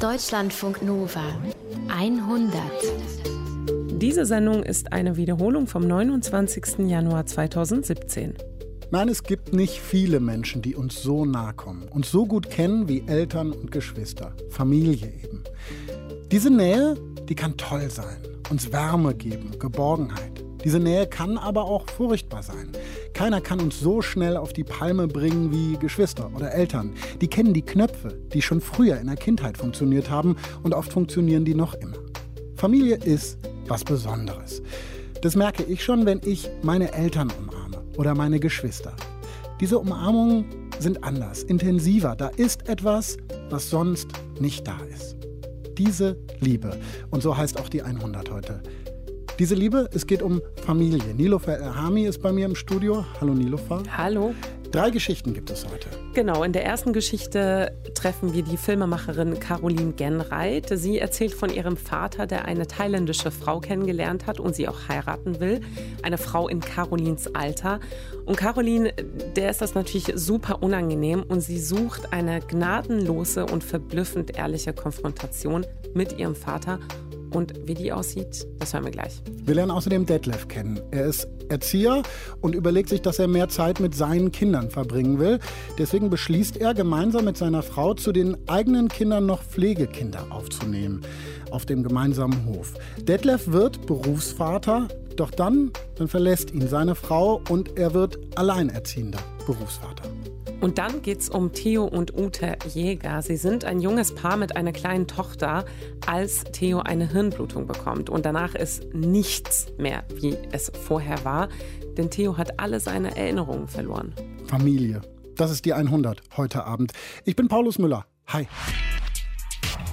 Deutschlandfunk Nova 100. Diese Sendung ist eine Wiederholung vom 29. Januar 2017. Nein, es gibt nicht viele Menschen, die uns so nahe kommen, uns so gut kennen wie Eltern und Geschwister, Familie eben. Diese Nähe, die kann toll sein, uns Wärme geben, Geborgenheit. Diese Nähe kann aber auch furchtbar sein. Keiner kann uns so schnell auf die Palme bringen wie Geschwister oder Eltern. Die kennen die Knöpfe, die schon früher in der Kindheit funktioniert haben und oft funktionieren die noch immer. Familie ist was Besonderes. Das merke ich schon, wenn ich meine Eltern umarme oder meine Geschwister. Diese Umarmungen sind anders, intensiver. Da ist etwas, was sonst nicht da ist. Diese Liebe. Und so heißt auch die 100 heute. Diese Liebe, es geht um Familie. Nilofer Erhami ist bei mir im Studio. Hallo Nilofer. Hallo. Drei Geschichten gibt es heute. Genau, in der ersten Geschichte treffen wir die Filmemacherin Caroline Genreit. Sie erzählt von ihrem Vater, der eine thailändische Frau kennengelernt hat und sie auch heiraten will. Eine Frau in Carolins Alter. Und Caroline, der ist das natürlich super unangenehm und sie sucht eine gnadenlose und verblüffend ehrliche Konfrontation mit ihrem Vater und wie die aussieht, das hören wir gleich. Wir lernen außerdem Detlef kennen. Er ist Erzieher und überlegt sich, dass er mehr Zeit mit seinen Kindern verbringen will. Deswegen beschließt er, gemeinsam mit seiner Frau zu den eigenen Kindern noch Pflegekinder aufzunehmen auf dem gemeinsamen Hof. Detlef wird Berufsvater, doch dann, dann verlässt ihn seine Frau und er wird alleinerziehender Berufsvater. Und dann geht es um Theo und Ute Jäger. Sie sind ein junges Paar mit einer kleinen Tochter, als Theo eine Hirnblutung bekommt. Und danach ist nichts mehr, wie es vorher war. Denn Theo hat alle seine Erinnerungen verloren. Familie. Das ist die 100 heute Abend. Ich bin Paulus Müller. Hi.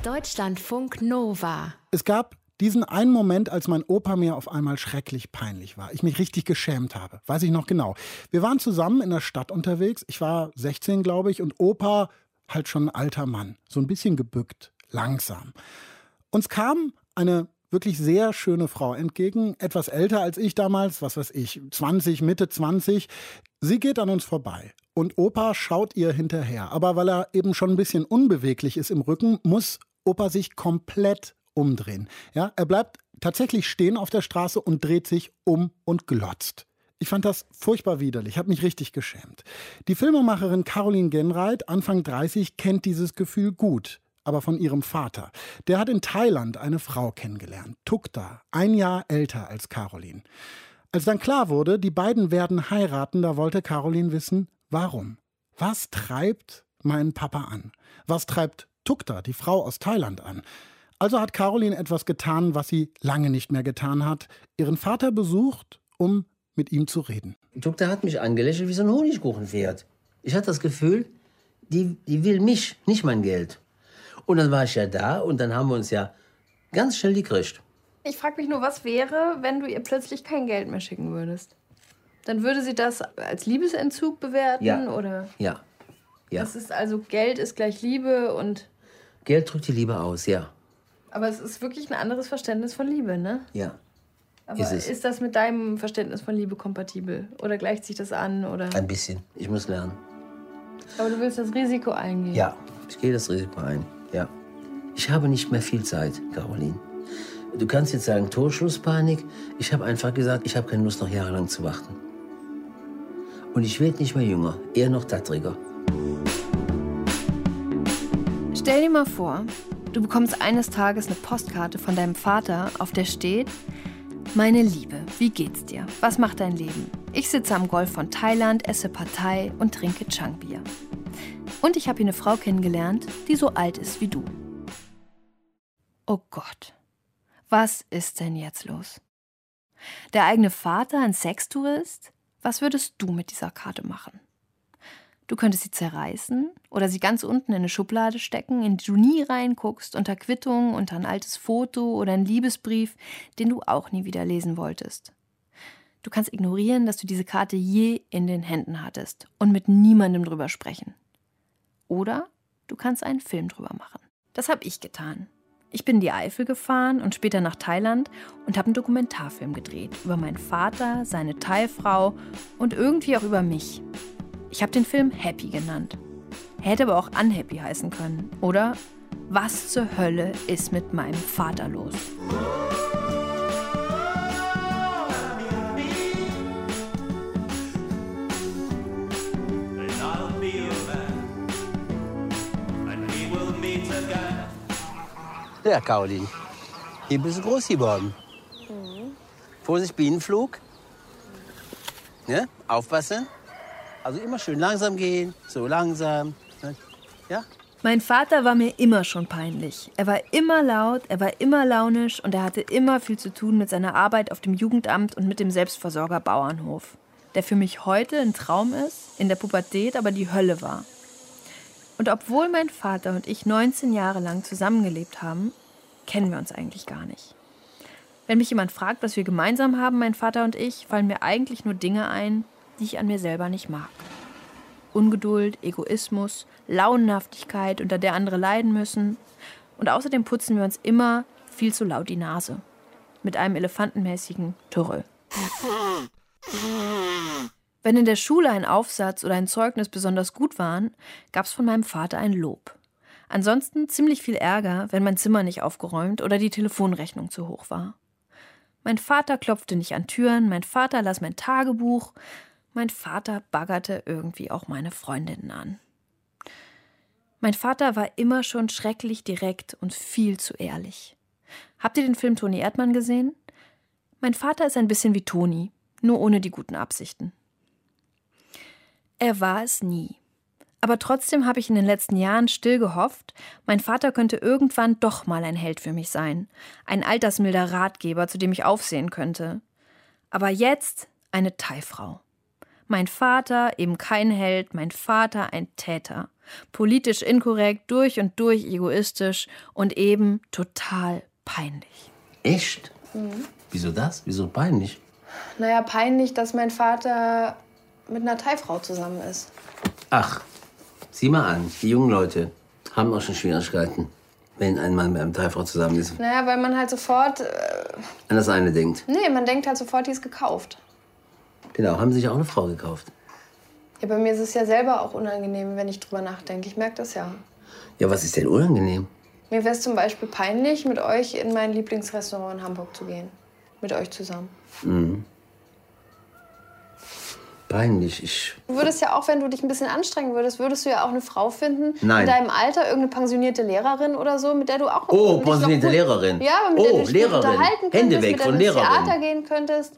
Deutschlandfunk Nova. Es gab diesen einen Moment, als mein Opa mir auf einmal schrecklich peinlich war. Ich mich richtig geschämt habe. Weiß ich noch genau. Wir waren zusammen in der Stadt unterwegs. Ich war 16, glaube ich, und Opa halt schon ein alter Mann. So ein bisschen gebückt, langsam. Uns kam eine wirklich sehr schöne Frau entgegen, etwas älter als ich damals, was weiß ich, 20, Mitte 20. Sie geht an uns vorbei und Opa schaut ihr hinterher. Aber weil er eben schon ein bisschen unbeweglich ist im Rücken, muss Opa sich komplett umdrehen. Ja, er bleibt tatsächlich stehen auf der Straße und dreht sich um und glotzt. Ich fand das furchtbar widerlich, habe mich richtig geschämt. Die Filmemacherin Caroline Genreit, Anfang 30, kennt dieses Gefühl gut, aber von ihrem Vater. Der hat in Thailand eine Frau kennengelernt, Tukta, ein Jahr älter als Caroline. Als dann klar wurde, die beiden werden heiraten, da wollte Caroline wissen, warum. Was treibt meinen Papa an? Was treibt Tukta, die Frau aus Thailand, an? Also hat Caroline etwas getan, was sie lange nicht mehr getan hat. Ihren Vater besucht, um mit ihm zu reden. Die Tochter hat mich angelächelt wie so ein Honigkuchenpferd. Ich hatte das Gefühl, die, die will mich, nicht mein Geld. Und dann war ich ja da und dann haben wir uns ja ganz schnell gekriegt. Ich frage mich nur, was wäre, wenn du ihr plötzlich kein Geld mehr schicken würdest? Dann würde sie das als Liebesentzug bewerten Ja. oder? Ja. Ja. Das ist also Geld ist gleich Liebe und Geld drückt die Liebe aus, ja. Aber es ist wirklich ein anderes Verständnis von Liebe, ne? Ja. Aber Ist es. ist das mit deinem Verständnis von Liebe kompatibel oder gleicht sich das an oder? Ein bisschen. Ich muss lernen. Aber du willst das Risiko eingehen. Ja, ich gehe das Risiko ein. Ja. Ich habe nicht mehr viel Zeit, Caroline. Du kannst jetzt sagen Torschlusspanik. Ich habe einfach gesagt, ich habe keine Lust, noch jahrelang zu warten. Und ich werde nicht mehr jünger, eher noch tattriger. Stell dir mal vor, du bekommst eines Tages eine Postkarte von deinem Vater, auf der steht: Meine Liebe, wie geht's dir? Was macht dein Leben? Ich sitze am Golf von Thailand, esse Partei und trinke Changbier. Und ich habe hier eine Frau kennengelernt, die so alt ist wie du. Oh Gott, was ist denn jetzt los? Der eigene Vater, ein Sextourist? Was würdest du mit dieser Karte machen? Du könntest sie zerreißen oder sie ganz unten in eine Schublade stecken, in die du nie reinguckst, unter Quittung, unter ein altes Foto oder einen Liebesbrief, den du auch nie wieder lesen wolltest. Du kannst ignorieren, dass du diese Karte je in den Händen hattest und mit niemandem drüber sprechen. Oder du kannst einen Film drüber machen. Das habe ich getan. Ich bin in die Eifel gefahren und später nach Thailand und habe einen Dokumentarfilm gedreht über meinen Vater, seine Thai-Frau und irgendwie auch über mich. Ich habe den Film Happy genannt. Er hätte aber auch Unhappy heißen können. Oder Was zur Hölle ist mit meinem Vater los? Ja, Caroline. Hier bist du groß geworden. Vorsicht, Bienenflug. Ne? Aufpassen. Also immer schön langsam gehen, so langsam. Ne? Ja? Mein Vater war mir immer schon peinlich. Er war immer laut, er war immer launisch und er hatte immer viel zu tun mit seiner Arbeit auf dem Jugendamt und mit dem Selbstversorger Bauernhof, der für mich heute ein Traum ist, in der Pubertät aber die Hölle war. Und obwohl mein Vater und ich 19 Jahre lang zusammengelebt haben, kennen wir uns eigentlich gar nicht. Wenn mich jemand fragt, was wir gemeinsam haben, mein Vater und ich, fallen mir eigentlich nur Dinge ein, die ich an mir selber nicht mag. Ungeduld, Egoismus, Launenhaftigkeit, unter der andere leiden müssen. Und außerdem putzen wir uns immer viel zu laut die Nase. Mit einem elefantenmäßigen Türrel. Wenn in der Schule ein Aufsatz oder ein Zeugnis besonders gut waren, gab es von meinem Vater ein Lob. Ansonsten ziemlich viel Ärger, wenn mein Zimmer nicht aufgeräumt oder die Telefonrechnung zu hoch war. Mein Vater klopfte nicht an Türen, mein Vater las mein Tagebuch, mein Vater baggerte irgendwie auch meine Freundinnen an. Mein Vater war immer schon schrecklich direkt und viel zu ehrlich. Habt ihr den Film Toni Erdmann gesehen? Mein Vater ist ein bisschen wie Toni, nur ohne die guten Absichten. Er war es nie. Aber trotzdem habe ich in den letzten Jahren still gehofft, mein Vater könnte irgendwann doch mal ein Held für mich sein, ein altersmilder Ratgeber, zu dem ich aufsehen könnte. Aber jetzt eine Teilfrau. Mein Vater eben kein Held, mein Vater ein Täter. Politisch inkorrekt, durch und durch egoistisch und eben total peinlich. Echt? Mhm. Wieso das? Wieso peinlich? Naja, peinlich, dass mein Vater mit einer Thai-Frau zusammen ist. Ach, sieh mal an, die jungen Leute haben auch schon Schwierigkeiten, wenn ein Mann mit einem Thai-Frau zusammen ist. Naja, weil man halt sofort. Äh, an das eine denkt. Nee, man denkt halt sofort, die ist gekauft. Genau, haben sich auch eine Frau gekauft. Ja, bei mir ist es ja selber auch unangenehm, wenn ich drüber nachdenke. Ich merke das ja. Ja, was ist denn unangenehm? Mir wäre es zum Beispiel peinlich, mit euch in mein Lieblingsrestaurant in Hamburg zu gehen. Mit euch zusammen. Mhm peinlich. Ich du würdest ja auch, wenn du dich ein bisschen anstrengen würdest, würdest du ja auch eine Frau finden Nein. in deinem Alter, irgendeine pensionierte Lehrerin oder so, mit der du auch Oh, pensionierte Lehrerin. Ja, mit oh, der du dich Lehrerin. unterhalten könntest, Hände weg mit der von du ins Lehrerin. Theater gehen könntest,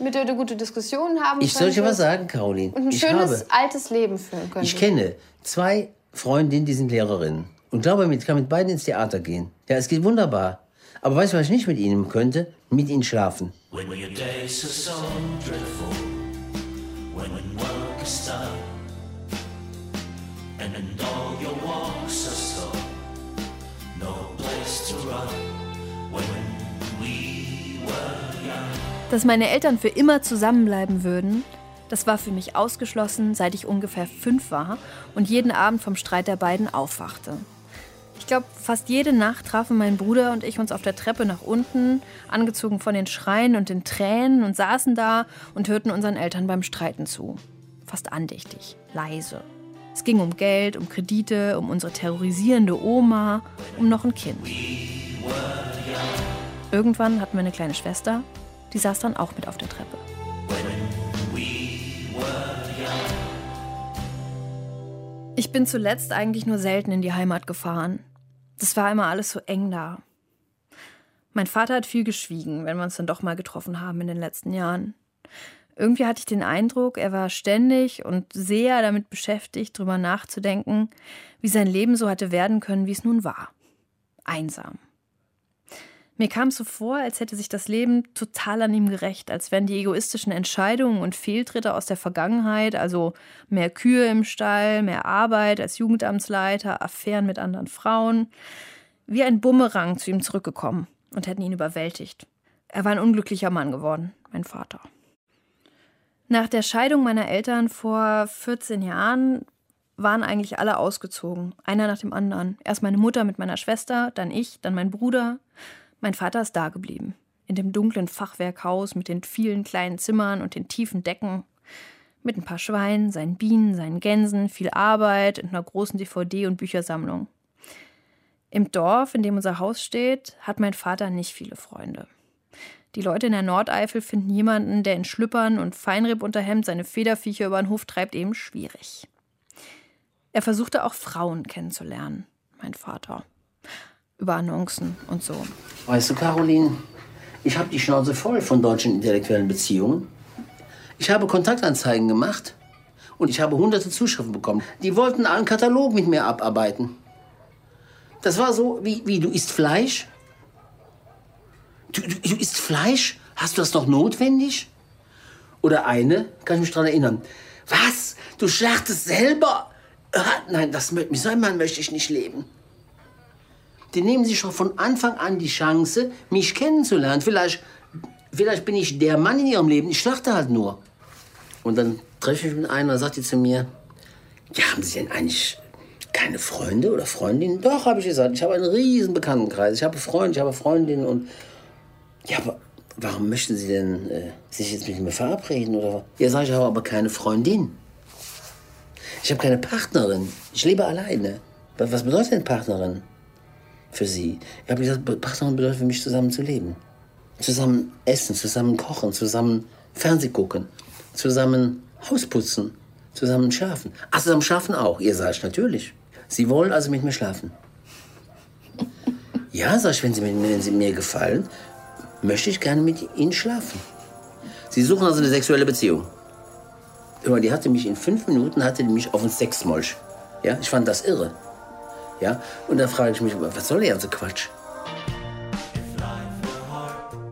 mit der du gute Diskussionen haben Ich soll dir was sagen, Caroline. Und ein ich schönes habe, altes Leben führen könntest. Ich kenne zwei Freundinnen, die sind Lehrerinnen. Und glaube mir, ich kann mit beiden ins Theater gehen. Ja, es geht wunderbar. Aber weißt du, was ich nicht mit ihnen könnte? Mit ihnen schlafen. When your days are so dreadful, when work is done, and all your walks are slow, no place to run, Dass meine Eltern für immer zusammenbleiben würden, das war für mich ausgeschlossen, seit ich ungefähr fünf war und jeden Abend vom Streit der beiden aufwachte. Ich glaube, fast jede Nacht trafen mein Bruder und ich uns auf der Treppe nach unten, angezogen von den Schreien und den Tränen und saßen da und hörten unseren Eltern beim Streiten zu. Fast andächtig, leise. Es ging um Geld, um Kredite, um unsere terrorisierende Oma, um noch ein Kind. Irgendwann hatten wir eine kleine Schwester, die saß dann auch mit auf der Treppe. Ich bin zuletzt eigentlich nur selten in die Heimat gefahren. Das war immer alles so eng da. Mein Vater hat viel geschwiegen, wenn wir uns dann doch mal getroffen haben in den letzten Jahren. Irgendwie hatte ich den Eindruck, er war ständig und sehr damit beschäftigt, darüber nachzudenken, wie sein Leben so hatte werden können, wie es nun war. Einsam. Mir kam es so vor, als hätte sich das Leben total an ihm gerecht, als wären die egoistischen Entscheidungen und Fehltritte aus der Vergangenheit, also mehr Kühe im Stall, mehr Arbeit als Jugendamtsleiter, Affären mit anderen Frauen, wie ein Bumerang zu ihm zurückgekommen und hätten ihn überwältigt. Er war ein unglücklicher Mann geworden, mein Vater. Nach der Scheidung meiner Eltern vor 14 Jahren waren eigentlich alle ausgezogen, einer nach dem anderen. Erst meine Mutter mit meiner Schwester, dann ich, dann mein Bruder. Mein Vater ist da geblieben. In dem dunklen Fachwerkhaus mit den vielen kleinen Zimmern und den tiefen Decken. Mit ein paar Schweinen, seinen Bienen, seinen Gänsen, viel Arbeit und einer großen DVD- und Büchersammlung. Im Dorf, in dem unser Haus steht, hat mein Vater nicht viele Freunde. Die Leute in der Nordeifel finden jemanden, der in Schlüppern und Feinribunterhemd seine Federviecher über den Hof treibt, eben schwierig. Er versuchte auch Frauen kennenzulernen, mein Vater. Über Annoncen und so. Weißt du, Caroline, ich habe die Schnauze voll von deutschen intellektuellen Beziehungen. Ich habe Kontaktanzeigen gemacht und ich habe hunderte Zuschriften bekommen. Die wollten einen Katalog mit mir abarbeiten. Das war so, wie, wie du isst Fleisch? Du, du, du isst Fleisch? Hast du das noch notwendig? Oder eine, kann ich mich daran erinnern. Was? Du schlachtest selber? Ah, nein, das mit so einem Mann möchte ich nicht leben. Die nehmen sich schon von Anfang an die Chance, mich kennenzulernen. Vielleicht, vielleicht bin ich der Mann in ihrem Leben. Ich schlachte halt nur. Und dann treffe ich mit einer, sagt die zu mir, ja, haben Sie denn eigentlich keine Freunde oder Freundinnen? Doch, habe ich gesagt. Ich habe einen riesen Bekanntenkreis. Ich habe Freunde, ich habe Freundinnen und ja, aber warum möchten Sie denn äh, sich jetzt mit mir verabreden oder? Ja, sage ich, ich habe aber keine Freundin. Ich habe keine Partnerin. Ich lebe alleine. Was bedeutet denn Partnerin für Sie? Ich habe gesagt, Partnerin bedeutet für mich, zusammen zu leben. Zusammen essen, zusammen kochen, zusammen Fernseh gucken, zusammen Haus putzen, zusammen schlafen. Ach, zusammen schlafen auch. Ihr sagt natürlich. Sie wollen also mit mir schlafen. Ja, sag ich, wenn Sie, mir, wenn Sie mir gefallen, möchte ich gerne mit Ihnen schlafen. Sie suchen also eine sexuelle Beziehung. Die hatte mich in fünf Minuten hatte mich auf den Sexmolch. Ja, ich fand das irre. Ja, und da frage ich mich, was soll der ganze Quatsch?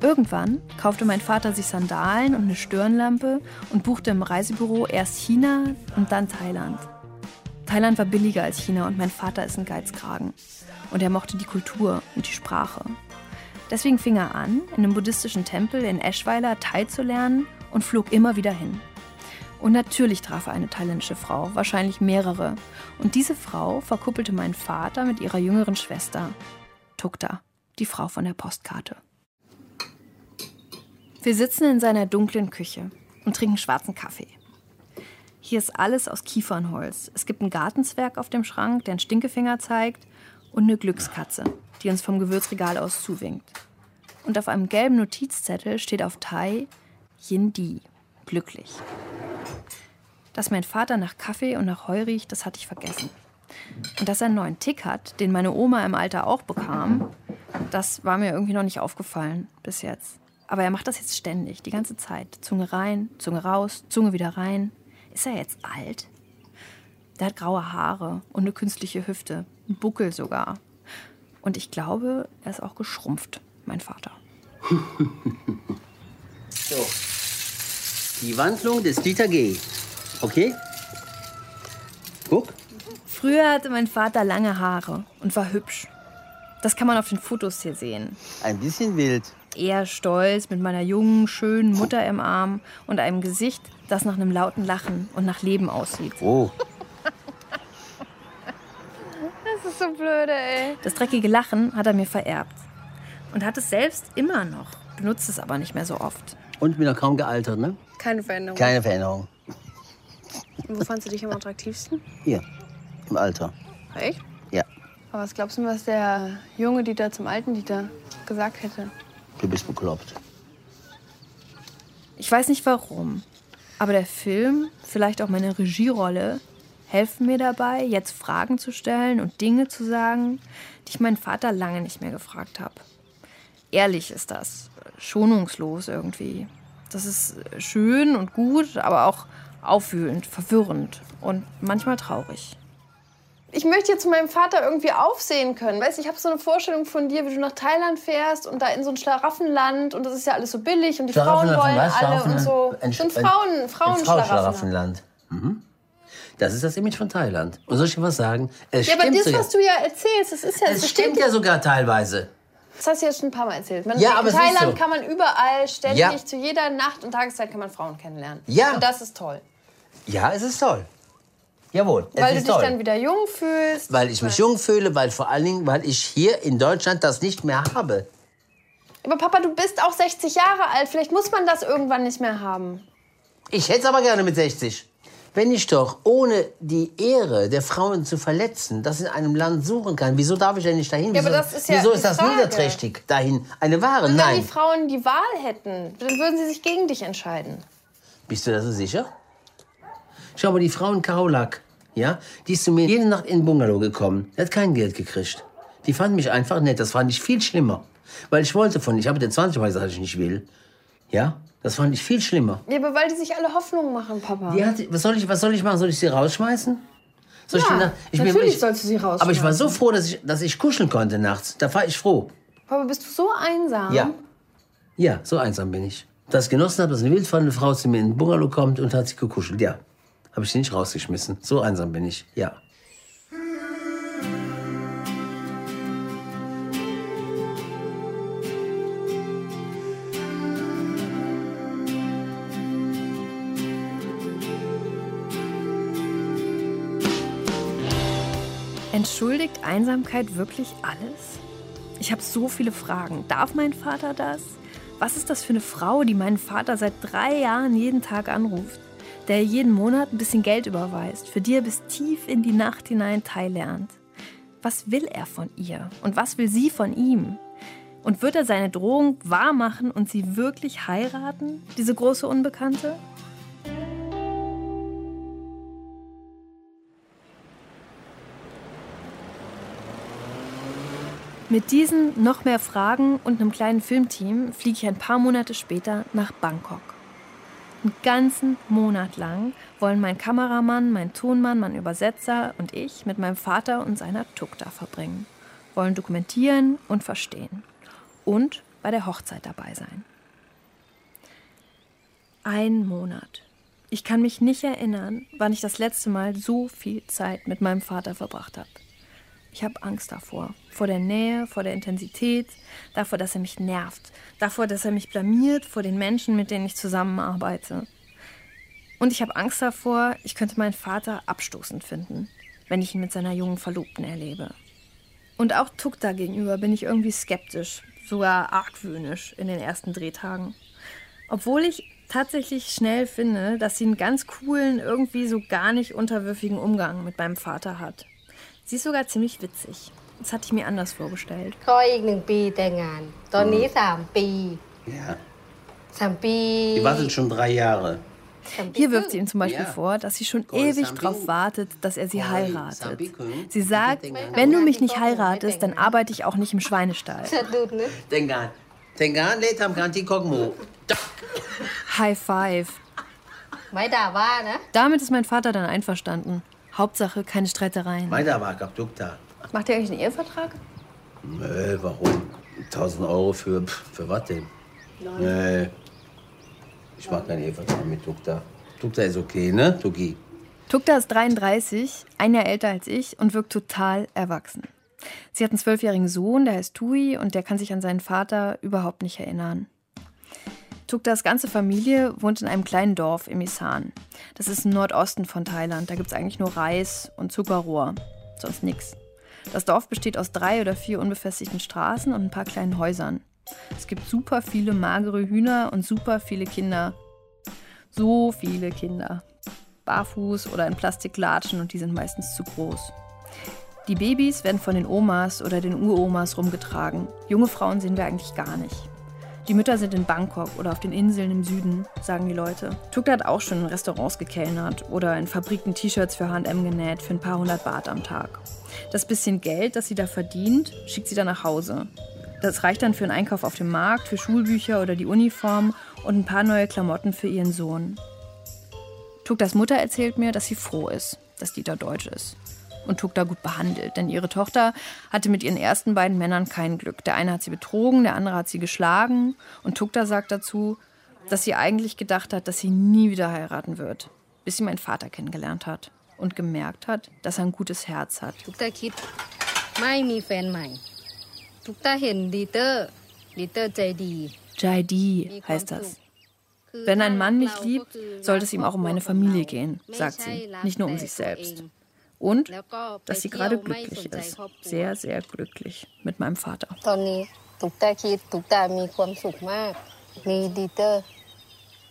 Irgendwann kaufte mein Vater sich Sandalen und eine Stirnlampe und buchte im Reisebüro erst China und dann Thailand. Thailand war billiger als China und mein Vater ist ein Geizkragen. Und er mochte die Kultur und die Sprache. Deswegen fing er an, in einem buddhistischen Tempel in Eschweiler Thai zu lernen und flog immer wieder hin. Und natürlich traf er eine thailändische Frau, wahrscheinlich mehrere. Und diese Frau verkuppelte meinen Vater mit ihrer jüngeren Schwester, Tukta, die Frau von der Postkarte. Wir sitzen in seiner dunklen Küche und trinken schwarzen Kaffee. Hier ist alles aus Kiefernholz. Es gibt einen Gartenzwerg auf dem Schrank, der einen Stinkefinger zeigt, und eine Glückskatze, die uns vom Gewürzregal aus zuwinkt. Und auf einem gelben Notizzettel steht auf Thai Yindi, glücklich. Dass mein Vater nach Kaffee und nach Heu riecht, das hatte ich vergessen. Und dass er einen neuen Tick hat, den meine Oma im Alter auch bekam, das war mir irgendwie noch nicht aufgefallen bis jetzt. Aber er macht das jetzt ständig, die ganze Zeit. Zunge rein, Zunge raus, Zunge wieder rein. Ist er jetzt alt? Der hat graue Haare und eine künstliche Hüfte, einen Buckel sogar. Und ich glaube, er ist auch geschrumpft, mein Vater. so. Die Wandlung des Dieter G. Okay? Guck. Früher hatte mein Vater lange Haare und war hübsch. Das kann man auf den Fotos hier sehen. Ein bisschen wild. Eher stolz mit meiner jungen, schönen Mutter im Arm und einem Gesicht, das nach einem lauten Lachen und nach Leben aussieht. Oh. Das ist so blöde, ey. Das dreckige Lachen hat er mir vererbt. Und hat es selbst immer noch, benutzt es aber nicht mehr so oft. Und bin noch kaum gealtert, ne? Keine Veränderung. Keine Veränderung. Wo fandst du dich am attraktivsten? Hier, im Alter. Echt? Ja. Aber was glaubst du, was der junge Dieter zum alten Dieter gesagt hätte? Du bist bekloppt. Ich weiß nicht warum, aber der Film, vielleicht auch meine Regierolle, helfen mir dabei, jetzt Fragen zu stellen und Dinge zu sagen, die ich meinen Vater lange nicht mehr gefragt habe. Ehrlich ist das, schonungslos irgendwie. Das ist schön und gut, aber auch aufwühlend, verwirrend und manchmal traurig. Ich möchte jetzt zu meinem Vater irgendwie aufsehen können. Weißt, ich habe so eine Vorstellung von dir, wie du nach Thailand fährst und da in so ein Schlaraffenland und das ist ja alles so billig und die Frauen wollen was? alle und so. Ein, so ein Frauen, Frauen Frauenschlaraffenland. Mhm. Das ist das Image von Thailand. Und soll ich dir was sagen? Es Ja, aber das, sogar. was du ja erzählst, das ist ja, es das stimmt ja sogar teilweise. Das hast du jetzt schon ein paar Mal erzählt. Man, Ja, in aber ist Thailand so. kann man überall ständig, Ja. zu jeder Nacht und Tageszeit kann man Frauen kennenlernen. Ja. Und das ist toll. Ja, es ist toll. Jawohl, Weil du dich toll. dann wieder jung fühlst. weil ich mich jung fühle, weil vor allen Dingen, weil ich hier in Deutschland das nicht mehr habe. Aber Papa, du bist auch 60 Jahre alt. Vielleicht muss man das irgendwann nicht mehr haben. Ich hätte es aber gerne mit 60. wenn ich doch ohne die Ehre der Frauen zu verletzen, das in einem Land suchen kann, wieso darf ich denn nicht dahin? Ja, wieso aber das ist ja wieso ist das niederträchtig dahin? Eine Ware? Wenn Nein. die Frauen die Wahl hätten, dann würden sie sich gegen dich entscheiden. Bist du da so sicher? Schau mal, die Frau in Kaulak, ja, die ist zu mir jede Nacht in den Bungalow gekommen. Die hat kein Geld gekriegt. Die fand mich einfach nett. Das fand ich viel schlimmer. Weil ich wollte von, ich habe dir 20 Mal gesagt, dass ich nicht will. Ja, das fand ich viel schlimmer. Ja, aber weil die sich alle Hoffnung machen, Papa. Die hat, was, soll ich, was soll ich machen? Soll ich sie rausschmeißen? Soll ich Ja, da- ich, natürlich ich, sollst du sie rausschmeißen. Aber ich war so froh, dass ich, dass ich kuscheln konnte nachts. Da war ich froh. Papa, bist du so einsam? Ja. Ja, so einsam bin ich. Dass ich genossen habe, dass eine wildfremde Frau zu mir in den Bungalow kommt und hat sich gekuschelt. Ja. Habe ich sie nicht rausgeschmissen. So einsam bin ich. Ja. Entschuldigt Einsamkeit wirklich alles? Ich habe so viele Fragen. Darf mein Vater das? Was ist das für eine Frau, die meinen Vater seit drei Jahren jeden Tag anruft? Der jeden Monat ein bisschen Geld überweist, für die er bis tief in die Nacht hinein teillernt. Was will er von ihr? Und was will sie von ihm? Und wird er seine Drohung wahrmachen und sie wirklich heiraten, diese große Unbekannte? Mit diesen noch mehr Fragen und einem kleinen Filmteam fliege ich ein paar Monate später nach Bangkok. Einen ganzen Monat lang wollen mein Kameramann, mein Tonmann, mein Übersetzer und ich mit meinem Vater und seiner Tukta verbringen. Wollen dokumentieren und verstehen. Und bei der Hochzeit dabei sein. Ein Monat. Ich kann mich nicht erinnern, wann ich das letzte Mal so viel Zeit mit meinem Vater verbracht habe. Ich habe Angst davor. Vor der Nähe, vor der Intensität, davor, dass er mich nervt, davor, dass er mich blamiert vor den Menschen, mit denen ich zusammenarbeite. Und ich habe Angst davor, ich könnte meinen Vater abstoßend finden, wenn ich ihn mit seiner jungen Verlobten erlebe. Und auch Tukta gegenüber bin ich irgendwie skeptisch, sogar argwöhnisch in den ersten Drehtagen. Obwohl ich tatsächlich schnell finde, dass sie einen ganz coolen, irgendwie so gar nicht unterwürfigen Umgang mit meinem Vater hat. Sie ist sogar ziemlich witzig. Das hatte ich mir anders vorgestellt. ก็อีกหนึ่งปีแต่งงาน ตอนนี้สามปี Ja. สามปี Die wartet schon drei Jahre. Hier wirft sie ihm zum Beispiel Ja. vor, dass sie schon Koi ewig Sambi- darauf wartet, dass er sie Koi heiratet. Sambi Kung. Sie sagt, wenn du mich nicht heiratest, dann arbeite ich auch nicht im Schweinestall. สะดุดนึก Tengan. Tengan, le tam kanti kokmu. High five. ไม่ด่าว่านะ Damit ist mein Vater dann einverstanden. Hauptsache keine Streitereien. Weiter war Kaptukta. Macht ihr eigentlich einen Ehevertrag? Nö, warum? 1000 Euro für, für was denn? Nee. Ich mag keinen Ehevertrag mit Tukta. Tukta ist okay, ne, Tuki? Tukta ist 33, ein Jahr älter als ich und wirkt total erwachsen. Sie hat einen zwölfjährigen Sohn, der heißt Tui und der kann sich an seinen Vater überhaupt nicht erinnern. Tuktas ganze Familie wohnt in einem kleinen Dorf im Isan. Das ist im Nordosten von Thailand. Da gibt es eigentlich nur Reis und Zuckerrohr. Sonst nichts. Das Dorf besteht aus drei oder vier unbefestigten Straßen und ein paar kleinen Häusern. Es gibt super viele magere Hühner und super viele Kinder. So viele Kinder. Barfuß oder in Plastiklatschen und die sind meistens zu groß. Die Babys werden von den Omas oder den Uromas rumgetragen. Junge Frauen sehen wir eigentlich gar nicht. Die Mütter sind in Bangkok oder auf den Inseln im Süden, sagen die Leute. Tukta hat auch schon in Restaurants gekellnert oder in Fabriken T-Shirts für H&M genäht für ein paar hundert Baht am Tag. Das bisschen Geld, das sie da verdient, schickt sie dann nach Hause. Das reicht dann für einen Einkauf auf dem Markt, für Schulbücher oder die Uniform und ein paar neue Klamotten für ihren Sohn. Tuktas Mutter erzählt mir, dass sie froh ist, dass Dieter deutsch ist und Tukta gut behandelt, denn ihre Tochter hatte mit ihren ersten beiden Männern kein Glück. Der eine hat sie betrogen, der andere hat sie geschlagen und Tukta sagt dazu, dass sie eigentlich gedacht hat, dass sie nie wieder heiraten wird, bis sie meinen Vater kennengelernt hat und gemerkt hat, dass er ein gutes Herz hat. Tukta kid, mai mi fan mai. Tukta hen liter, liter jaidi. Jaidi heißt das. Wenn ein Mann mich liebt, sollte es ihm auch um meine Familie gehen, sagt sie, nicht nur um sich selbst und dass sie gerade glücklich ist. Sehr, sehr glücklich mit meinem Vater.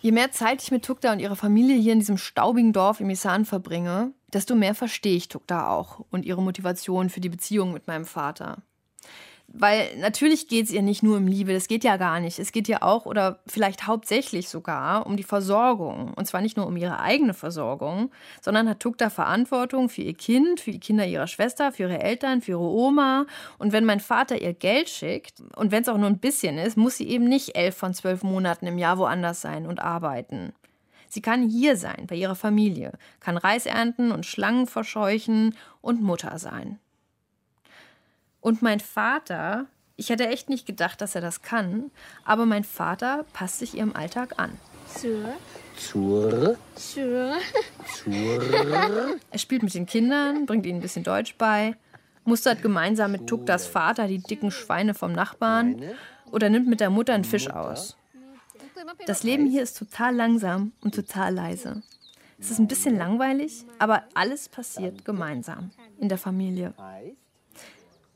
Je mehr Zeit ich mit Tukta und ihrer Familie hier in diesem staubigen Dorf im Isan verbringe, desto mehr verstehe ich Tukta auch und ihre Motivation für die Beziehung mit meinem Vater. Weil natürlich geht es ihr nicht nur um Liebe, das geht ja gar nicht. Es geht ja auch oder vielleicht hauptsächlich sogar um die Versorgung. Und zwar nicht nur um ihre eigene Versorgung, sondern hat Tukta Verantwortung für ihr Kind, für die Kinder ihrer Schwester, für ihre Eltern, für ihre Oma. Und wenn mein Vater ihr Geld schickt, und wenn es auch nur ein bisschen ist, muss sie eben nicht elf von zwölf Monaten im Jahr woanders sein und arbeiten. Sie kann hier sein, bei ihrer Familie, kann Reis ernten und Schlangen verscheuchen und Mutter sein. Und mein Vater, ich hätte echt nicht gedacht, dass er das kann, aber mein Vater passt sich ihrem Alltag an. Zur. Zur. Zur. Zur. Er spielt mit den Kindern, bringt ihnen ein bisschen Deutsch bei, mustert gemeinsam mit Tuktas Vater die dicken Schweine vom Nachbarn oder nimmt mit der Mutter einen Fisch aus. Das Leben hier ist total langsam und total leise. Es ist ein bisschen langweilig, aber alles passiert gemeinsam in der Familie.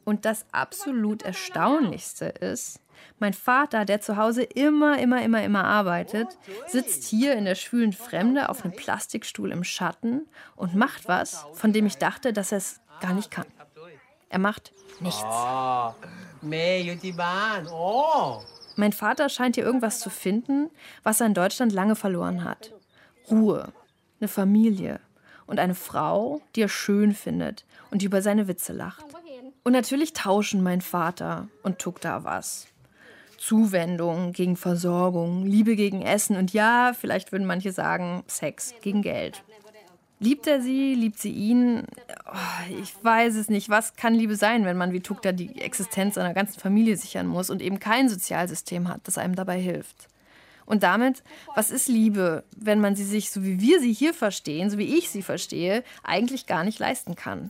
Und das absolut Erstaunlichste ist, mein Vater, der zu Hause immer, immer, immer, immer arbeitet, sitzt hier in der schwülen Fremde auf einem Plastikstuhl im Schatten und macht was, von dem ich dachte, dass er es gar nicht kann. Er macht nichts. Mein Vater scheint hier irgendwas zu finden, was er in Deutschland lange verloren hat. Ruhe, eine Familie und eine Frau, die er schön findet und die über seine Witze lacht. Und natürlich tauschen mein Vater und Tukta was. Zuwendung gegen Versorgung, Liebe gegen Essen und ja, vielleicht würden manche sagen, Sex gegen Geld. Liebt er sie? Liebt sie ihn? Oh, ich weiß es nicht. Was kann Liebe sein, wenn man wie Tukta die Existenz seiner ganzen Familie sichern muss und eben kein Sozialsystem hat, das einem dabei hilft? Und damit, was ist Liebe, wenn man sie sich, so wie wir sie hier verstehen, so wie ich sie verstehe, eigentlich gar nicht leisten kann?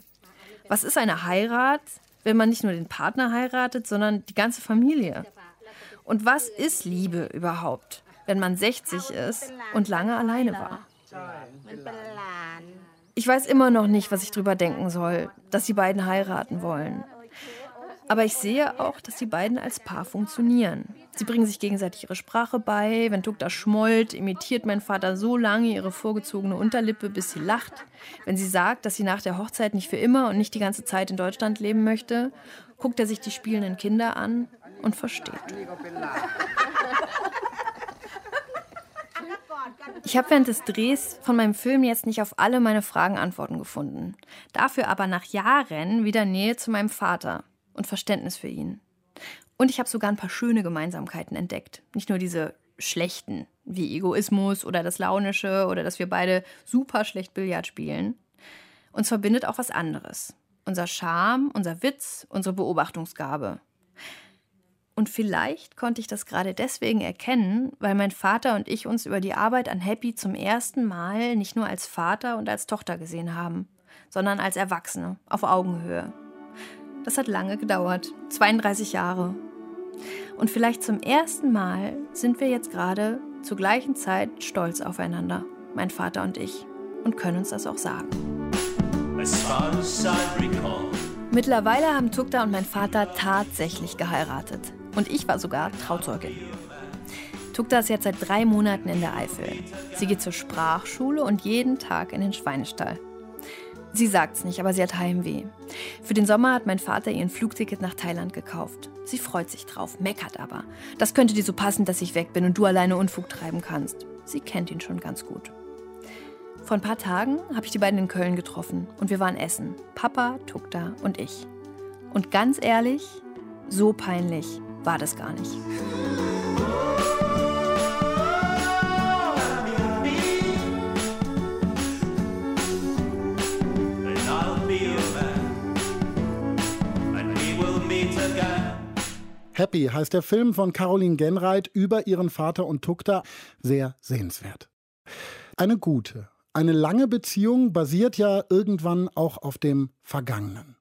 Was ist eine Heirat, wenn man nicht nur den Partner heiratet, sondern die ganze Familie? Und was ist Liebe überhaupt, wenn man 60 ist und lange alleine war? Ich weiß immer noch nicht, was ich drüber denken soll, dass die beiden heiraten wollen. Aber ich sehe auch, dass die beiden als Paar funktionieren. Sie bringen sich gegenseitig ihre Sprache bei. Wenn Tukta schmollt, imitiert mein Vater so lange ihre vorgezogene Unterlippe, bis sie lacht. Wenn sie sagt, dass sie nach der Hochzeit nicht für immer und nicht die ganze Zeit in Deutschland leben möchte, guckt er sich die spielenden Kinder an und versteht. Ich habe während des Drehs von meinem Film jetzt nicht auf alle meine Fragen Antworten gefunden. Dafür aber nach Jahren wieder Nähe zu meinem Vater und Verständnis für ihn. Und ich habe sogar ein paar schöne Gemeinsamkeiten entdeckt. Nicht nur diese schlechten, wie Egoismus oder das Launische oder dass wir beide super schlecht Billard spielen. Uns verbindet auch was anderes. Unser Charme, unser Witz, unsere Beobachtungsgabe. Und vielleicht konnte ich das gerade deswegen erkennen, weil mein Vater und ich uns über die Arbeit an Happy zum ersten Mal nicht nur als Vater und als Tochter gesehen haben, sondern als Erwachsene, auf Augenhöhe. Das hat lange gedauert, 32 Jahre. Und vielleicht zum ersten Mal sind wir jetzt gerade zur gleichen Zeit stolz aufeinander, mein Vater und ich, und können uns das auch sagen. Mittlerweile haben Tukta und mein Vater tatsächlich geheiratet. Und ich war sogar Trauzeugin. Tukta ist jetzt seit drei Monaten in der Eifel. Sie geht zur Sprachschule und jeden Tag in den Schweinestall. Sie sagt's nicht, aber sie hat Heimweh. Für den Sommer hat mein Vater ihr ein Flugticket nach Thailand gekauft. Sie freut sich drauf, meckert aber. Das könnte dir so passen, dass ich weg bin und du alleine Unfug treiben kannst. Sie kennt ihn schon ganz gut. Vor ein paar Tagen habe ich die beiden in Köln getroffen und wir waren essen. Papa, Tukta und ich. Und ganz ehrlich, so peinlich war das gar nicht. Happy heißt der Film von Caroline Genreit über ihren Vater und Tukta. Sehr sehenswert. Eine gute, eine lange Beziehung basiert ja irgendwann auch auf dem Vergangenen.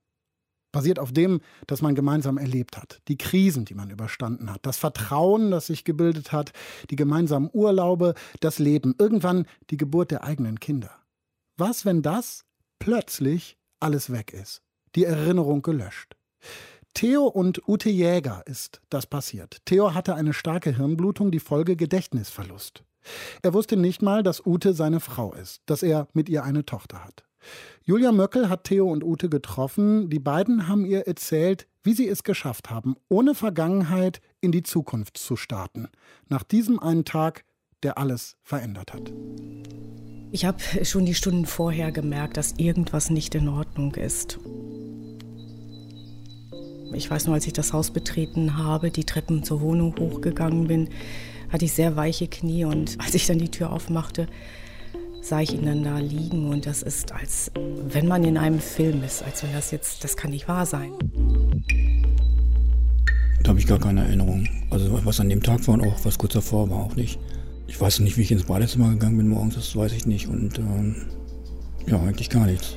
Basiert auf dem, das man gemeinsam erlebt hat, die Krisen, die man überstanden hat, das Vertrauen, das sich gebildet hat, die gemeinsamen Urlaube, das Leben, irgendwann die Geburt der eigenen Kinder. Was, wenn das plötzlich alles weg ist, die Erinnerung gelöscht? Theo und Ute Jäger ist das passiert. Theo hatte eine starke Hirnblutung, die Folge Gedächtnisverlust. Er wusste nicht mal, dass Ute seine Frau ist, dass er mit ihr eine Tochter hat. Julia Möckel hat Theo und Ute getroffen. Die beiden haben ihr erzählt, wie sie es geschafft haben, ohne Vergangenheit in die Zukunft zu starten. Nach diesem einen Tag, der alles verändert hat. Ich habe schon die Stunden vorher gemerkt, dass irgendwas nicht in Ordnung ist. Ich weiß nur, als ich das Haus betreten habe, die Treppen zur Wohnung hochgegangen bin, hatte ich sehr weiche Knie und als ich dann die Tür aufmachte, sah ich ihn dann da liegen und das ist, als wenn man in einem Film ist, als wenn das jetzt, das kann nicht wahr sein. Da habe ich gar keine Erinnerung. Also was an dem Tag war und auch was kurz davor war auch nicht. Ich weiß nicht, wie ich ins Badezimmer gegangen bin morgens, das weiß ich nicht und ähm, ja, eigentlich gar nichts.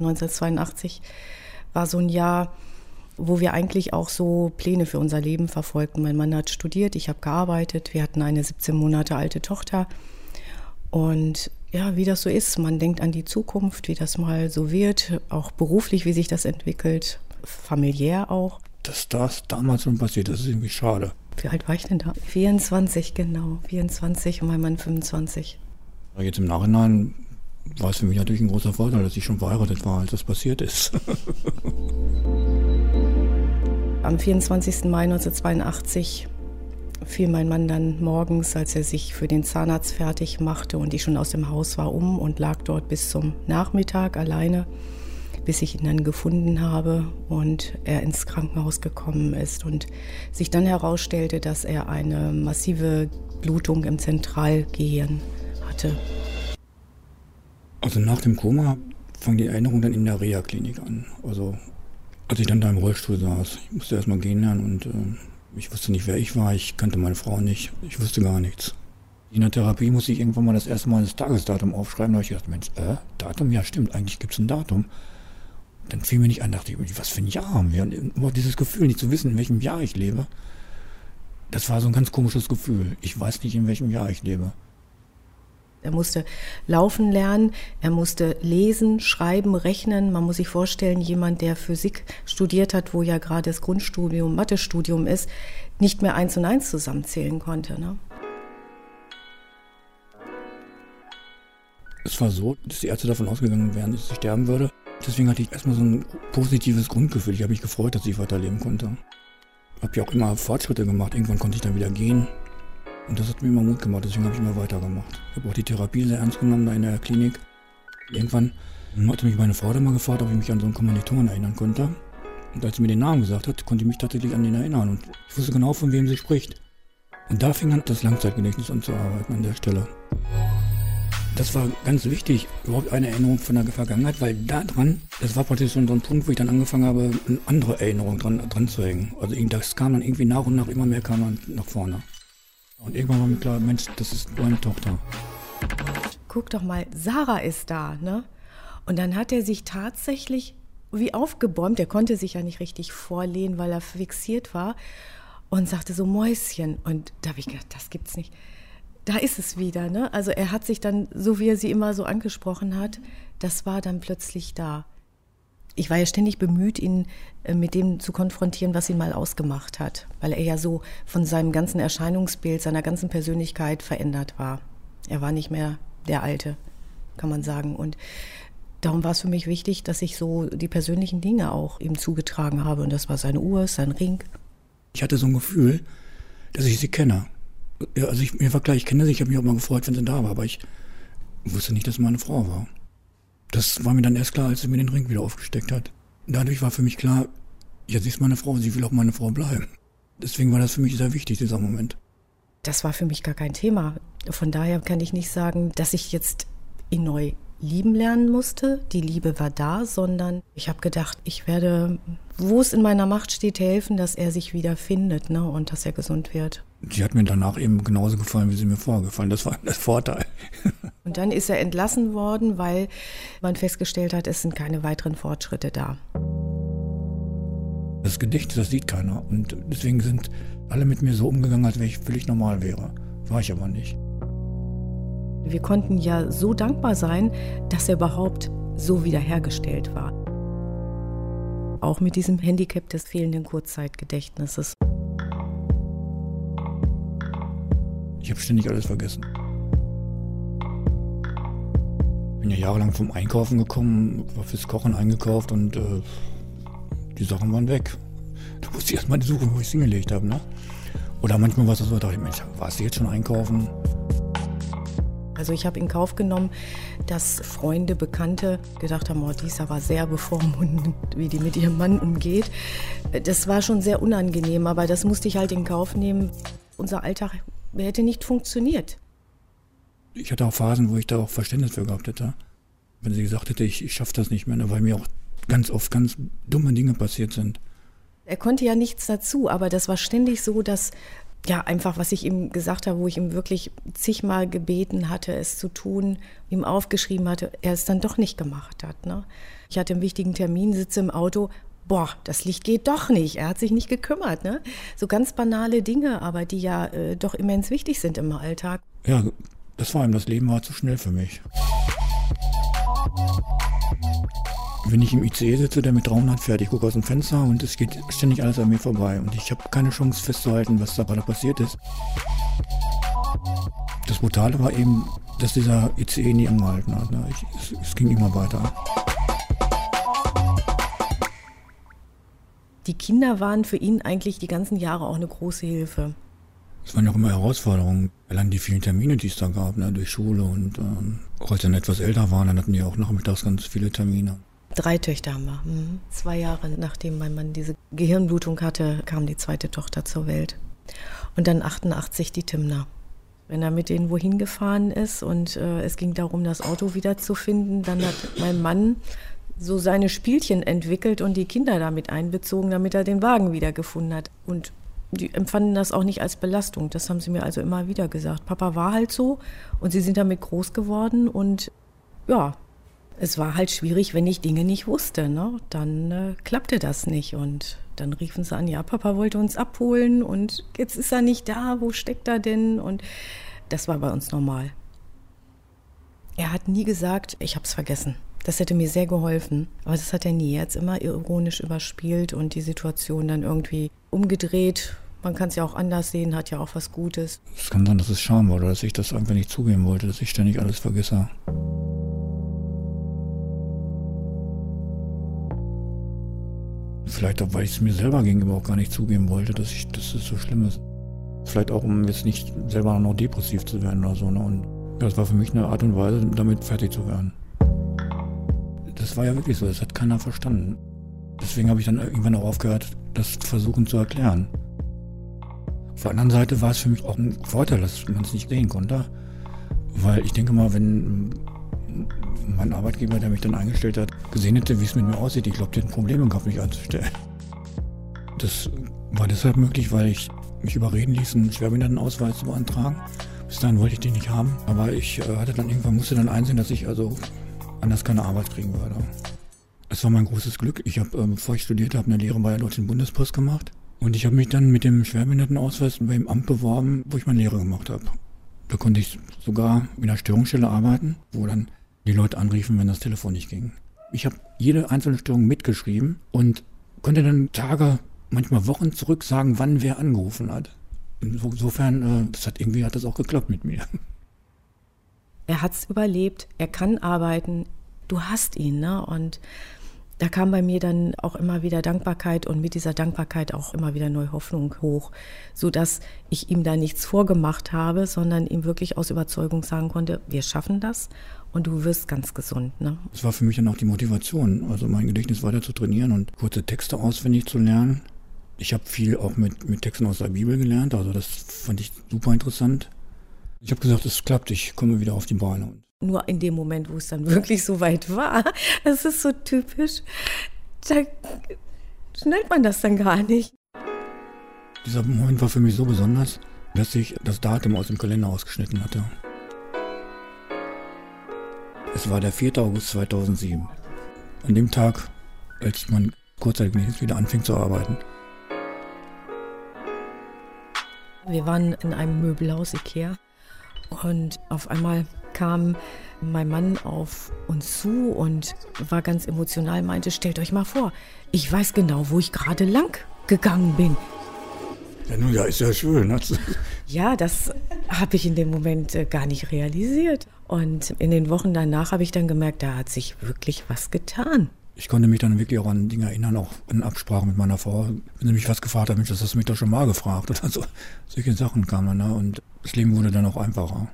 1982 war so ein Jahr, wo wir eigentlich auch so Pläne für unser Leben verfolgten. Mein Mann hat studiert, ich habe gearbeitet, wir hatten eine 17 Monate alte Tochter. Und ja, wie das so ist, man denkt an die Zukunft, wie das mal so wird, auch beruflich, wie sich das entwickelt, familiär auch. Dass das damals schon passiert, das ist irgendwie schade. Wie alt war ich denn da? 24, genau. 24 und mein Mann 25. Jetzt im Nachhinein war es für mich natürlich ein großer Vorteil, dass ich schon verheiratet war, als das passiert ist. Am 24. Mai 1982 fiel mein Mann dann morgens, als er sich für den Zahnarzt fertig machte und ich schon aus dem Haus war, um und lag dort bis zum Nachmittag alleine, bis ich ihn dann gefunden habe und er ins Krankenhaus gekommen ist und sich dann herausstellte, dass er eine massive Blutung im Zentralgehirn hatte. Also nach dem Koma fangen die Erinnerungen dann in der Reha-Klinik an. Also als ich dann da im Rollstuhl saß, ich musste erstmal gehen lernen und äh, ich wusste nicht, wer ich war, ich kannte meine Frau nicht, ich wusste gar nichts. In der Therapie musste ich irgendwann mal das erste Mal das Tagesdatum aufschreiben. Da habe ich gedacht, Mensch, äh, Datum? Ja, stimmt, eigentlich gibt es ein Datum. Dann fiel mir nicht ein, dachte ich, was für ein Jahr haben wir? Und überhaupt dieses Gefühl, nicht zu wissen, in welchem Jahr ich lebe, das war so ein ganz komisches Gefühl. Ich weiß nicht, in welchem Jahr ich lebe. Er musste laufen lernen, er musste lesen, schreiben, rechnen. Man muss sich vorstellen, jemand, der Physik studiert hat, wo ja gerade das Grundstudium, Mathestudium ist, nicht mehr eins und eins zusammenzählen konnte. Ne? Es war so, dass die Ärzte davon ausgegangen wären, dass ich sterben würde. Deswegen hatte ich erstmal so ein positives Grundgefühl. Ich habe mich gefreut, dass ich weiterleben konnte. Ich Habe ja auch immer Fortschritte gemacht. Irgendwann konnte ich dann wieder gehen. Und das hat mir immer Mut gemacht, deswegen habe ich immer weitergemacht. Ich habe auch die Therapie sehr ernst genommen da in der Klinik. Irgendwann hatte mich meine Frau dann mal gefragt, ob ich mich an so einen Kommilitonen erinnern konnte. Und als sie mir den Namen gesagt hat, konnte ich mich tatsächlich an den erinnern. Und ich wusste genau, von wem sie spricht. Und da fing an, das Langzeitgedächtnis an zu arbeiten an der Stelle. Das war ganz wichtig, überhaupt eine Erinnerung von der Vergangenheit, weil da dran, das war praktisch so ein Punkt, wo ich dann angefangen habe, eine andere Erinnerung dran, dran zu hängen. Also das kam dann irgendwie nach und nach immer mehr kam dann nach vorne. Und irgendwann war mir klar, Mensch, das ist meine Tochter. Guck doch mal, Sarah ist da, ne? Und dann hat er sich tatsächlich wie aufgebäumt, er konnte sich ja nicht richtig vorlehnen, weil er fixiert war und sagte so Mäuschen. Und da habe ich gedacht, das gibt's nicht. Da ist es wieder, ne? Also er hat sich dann, so wie er sie immer so angesprochen hat, das war dann plötzlich da ich war ja ständig bemüht, ihn äh, mit dem zu konfrontieren, was ihn mal ausgemacht hat, weil er ja so von seinem ganzen Erscheinungsbild, seiner ganzen Persönlichkeit verändert war. Er war nicht mehr der Alte, kann man sagen. Und darum war es für mich wichtig, dass ich so die persönlichen Dinge auch ihm zugetragen habe. Und das war seine Uhr, sein Ring. Ich hatte so ein Gefühl, dass ich sie kenne. Also ich, mir war klar, ich kenne sie, ich habe mich auch mal gefreut, wenn sie da war, aber ich wusste nicht, dass sie meine Frau war. Das war mir dann erst klar, als sie mir den Ring wieder aufgesteckt hat. Dadurch war für mich klar, ja, sie ist meine Frau, sie will auch meine Frau bleiben. Deswegen war das für mich sehr wichtig, dieser Moment. Das war für mich gar kein Thema. Von daher kann ich nicht sagen, dass ich jetzt ihn neu lieben lernen musste. Die Liebe war da, sondern ich habe gedacht, ich werde, wo es in meiner Macht steht, helfen, dass er sich wieder findet ne, und dass er gesund wird. Sie hat mir danach eben genauso gefallen, wie sie mir vorgefallen. Das war das Vorteil. Und dann ist er entlassen worden, weil man festgestellt hat, es sind keine weiteren Fortschritte da. Das Gedicht, das sieht keiner. Und deswegen sind alle mit mir so umgegangen, als wenn ich völlig normal wäre. War ich aber nicht. Wir konnten ja so dankbar sein, dass er überhaupt so wiederhergestellt war. Auch mit diesem Handicap des fehlenden Kurzzeitgedächtnisses. Ich habe ständig alles vergessen. Bin ja jahrelang vom Einkaufen gekommen, war fürs Kochen eingekauft und äh, die Sachen waren weg. Da musste ich erstmal suchen, wo ich es hingelegt habe. Ne? Oder manchmal war es so, da dachte ich, Mensch, warst du jetzt schon einkaufen? Also ich habe in Kauf genommen, dass Freunde, Bekannte gedacht haben, oh, die ist aber sehr bevormundend, wie die mit ihrem Mann umgeht. Das war schon sehr unangenehm, aber das musste ich halt in Kauf nehmen. Unser Alltag hätte nicht funktioniert. Ich hatte auch Phasen, wo ich da auch Verständnis für gehabt hätte. Wenn sie gesagt hätte, ich, ich schaffe das nicht mehr, ne, weil mir auch ganz oft ganz dumme Dinge passiert sind. Er konnte ja nichts dazu, aber das war ständig so, dass ja, einfach, was ich ihm gesagt habe, wo ich ihm wirklich zigmal gebeten hatte, es zu tun, ihm aufgeschrieben hatte, er es dann doch nicht gemacht hat. Ne? Ich hatte einen wichtigen Termin, sitze im Auto, boah, das Licht geht doch nicht. Er hat sich nicht gekümmert. Ne? So ganz banale Dinge, aber die ja äh, doch immens wichtig sind im Alltag. Ja, das war ihm, das Leben war zu schnell für mich. Wenn ich im ICE sitze, der mit 300 fährt, ich gucke aus dem Fenster und es geht ständig alles an mir vorbei und ich habe keine Chance festzuhalten, was da gerade passiert ist. Das Brutale war eben, dass dieser ICE nie angehalten hat. Ne? Ich, es, es ging immer weiter. Die Kinder waren für ihn eigentlich die ganzen Jahre auch eine große Hilfe. Es waren ja auch immer Herausforderungen, allein die vielen Termine, die es da gab, ne, durch Schule und ähm, auch als sie dann etwas älter waren, dann hatten die auch nachmittags ganz viele Termine. Drei Töchter haben wir. Mhm. Zwei Jahre nachdem mein Mann diese Gehirnblutung hatte, kam die zweite Tochter zur Welt. Und dann 88 die Timna. Wenn er mit denen wohin gefahren ist und äh, es ging darum, das Auto wiederzufinden, dann hat mein Mann so seine Spielchen entwickelt und die Kinder damit einbezogen, damit er den Wagen wiedergefunden hat. Und die empfanden das auch nicht als Belastung. Das haben sie mir also immer wieder gesagt. Papa war halt so und sie sind damit groß geworden und ja, es war halt schwierig, wenn ich Dinge nicht wusste. Ne? Dann äh, klappte das nicht. Und dann riefen sie an, ja, Papa wollte uns abholen und jetzt ist er nicht da, wo steckt er denn? Und das war bei uns normal. Er hat nie gesagt, ich habe es vergessen. Das hätte mir sehr geholfen. Aber das hat er nie. Er hat es immer ironisch überspielt und die Situation dann irgendwie umgedreht. Man kann es ja auch anders sehen, hat ja auch was Gutes. Es kann sein, dass es Scham war oder dass ich das einfach nicht zugeben wollte, dass ich ständig alles vergesse. Vielleicht auch, weil ich es mir selber gegenüber auch gar nicht zugeben wollte, dass, ich, dass es so schlimm ist. Vielleicht auch, um jetzt nicht selber noch depressiv zu werden oder so. Ne? Und das war für mich eine Art und Weise, damit fertig zu werden. Das war ja wirklich so, das hat keiner verstanden. Deswegen habe ich dann irgendwann auch aufgehört, das versuchen zu erklären. Auf der anderen Seite war es für mich auch ein Vorteil, dass man es nicht sehen konnte. Weil ich denke mal, wenn mein Arbeitgeber, der mich dann eingestellt hat, gesehen hätte, wie es mit mir aussieht, ich glaube, der hat Probleme gehabt, mich einzustellen. Das war deshalb möglich, weil ich mich überreden ließ, einen Schwerbehindertenausweis zu beantragen. Bis dahin wollte ich den nicht haben, aber ich äh, hatte dann irgendwann musste dann einsehen, dass ich also anders keine Arbeit kriegen würde. Es war mein großes Glück. Ich habe, äh, bevor ich studiert habe, eine Lehre bei der Deutschen Bundespost gemacht. Und ich habe mich dann mit dem Schwerbehindertenausweis beim Amt beworben, wo ich meine Lehre gemacht habe. Da konnte ich sogar in einer Störungsstelle arbeiten, wo dann die Leute anriefen, wenn das Telefon nicht ging. Ich habe jede einzelne Störung mitgeschrieben und konnte dann Tage, manchmal Wochen zurück sagen, wann wer angerufen hat. Insofern, äh, das hat irgendwie hat das auch geklappt mit mir. Er hat es überlebt, er kann arbeiten, du hast ihn, ne? Und da kam bei mir dann auch immer wieder Dankbarkeit und mit dieser Dankbarkeit auch immer wieder neue Hoffnung hoch, so dass ich ihm da nichts vorgemacht habe, sondern ihm wirklich aus Überzeugung sagen konnte, wir schaffen das und du wirst ganz gesund. Ne? Das war für mich dann auch die Motivation, also mein Gedächtnis weiter zu trainieren und kurze Texte auswendig zu lernen. Ich habe viel auch mit, mit Texten aus der Bibel gelernt, also das fand ich super interessant. Ich habe gesagt, es klappt, ich komme wieder auf die Beine. Nur in dem Moment, wo es dann wirklich so weit war, das ist so typisch, da schnellt man das dann gar nicht. Dieser Moment war für mich so besonders, dass ich das Datum aus dem Kalender ausgeschnitten hatte. Es war der 4. August 2007. An dem Tag, als man kurzzeitig wieder anfing zu arbeiten. Wir waren in einem Möbelhaus Ikea und auf einmal kam mein Mann auf uns zu und war ganz emotional, meinte, stellt euch mal vor, ich weiß genau, wo ich gerade lang gegangen bin. Ja, nun, ja, ist ja schön. Ne? Ja, das habe ich in dem Moment äh, gar nicht realisiert. Und in den Wochen danach habe ich dann gemerkt, da hat sich wirklich was getan. Ich konnte mich dann wirklich auch an Dinge erinnern, auch in Absprache mit meiner Frau. Wenn sie mich was gefragt hat, Mensch, das hast du mich doch schon mal gefragt. Oder so. Solche Sachen kamen. Ne? Und das Leben wurde dann auch einfacher.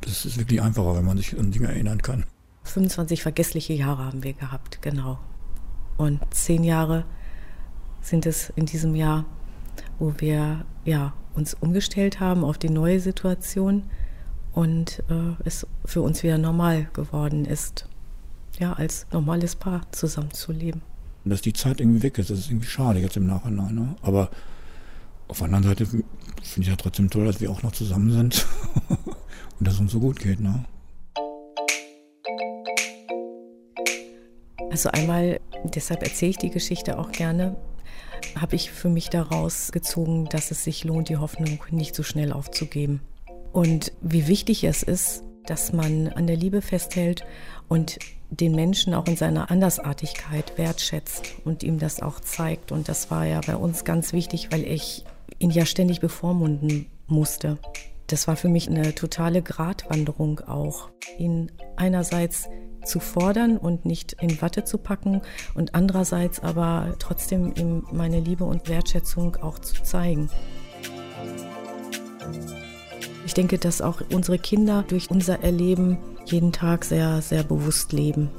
Das ist wirklich einfacher, wenn man sich an Dinge erinnern kann. 25 vergessliche Jahre haben wir gehabt, genau. Und zehn Jahre sind es in diesem Jahr, wo wir ja, uns umgestellt haben auf die neue Situation und äh, es für uns wieder normal geworden ist, ja, als normales Paar zusammenzuleben. Dass die Zeit irgendwie weg ist, das ist irgendwie schade jetzt im Nachhinein. Ne? Aber auf der anderen Seite finde ich ja trotzdem toll, dass wir auch noch zusammen sind und dass es uns so gut geht. Ne? Also einmal, deshalb erzähle ich die Geschichte auch gerne, habe ich für mich daraus gezogen, dass es sich lohnt, die Hoffnung nicht so schnell aufzugeben. Und wie wichtig es ist, dass man an der Liebe festhält und den Menschen auch in seiner Andersartigkeit wertschätzt und ihm das auch zeigt. Und das war ja bei uns ganz wichtig, weil ich ihn ja ständig bevormunden musste. Das war für mich eine totale Gratwanderung auch, ihn einerseits zu fordern und nicht in Watte zu packen und andererseits aber trotzdem ihm meine Liebe und Wertschätzung auch zu zeigen. Ich denke, dass auch unsere Kinder durch unser Erleben jeden Tag sehr, sehr bewusst leben.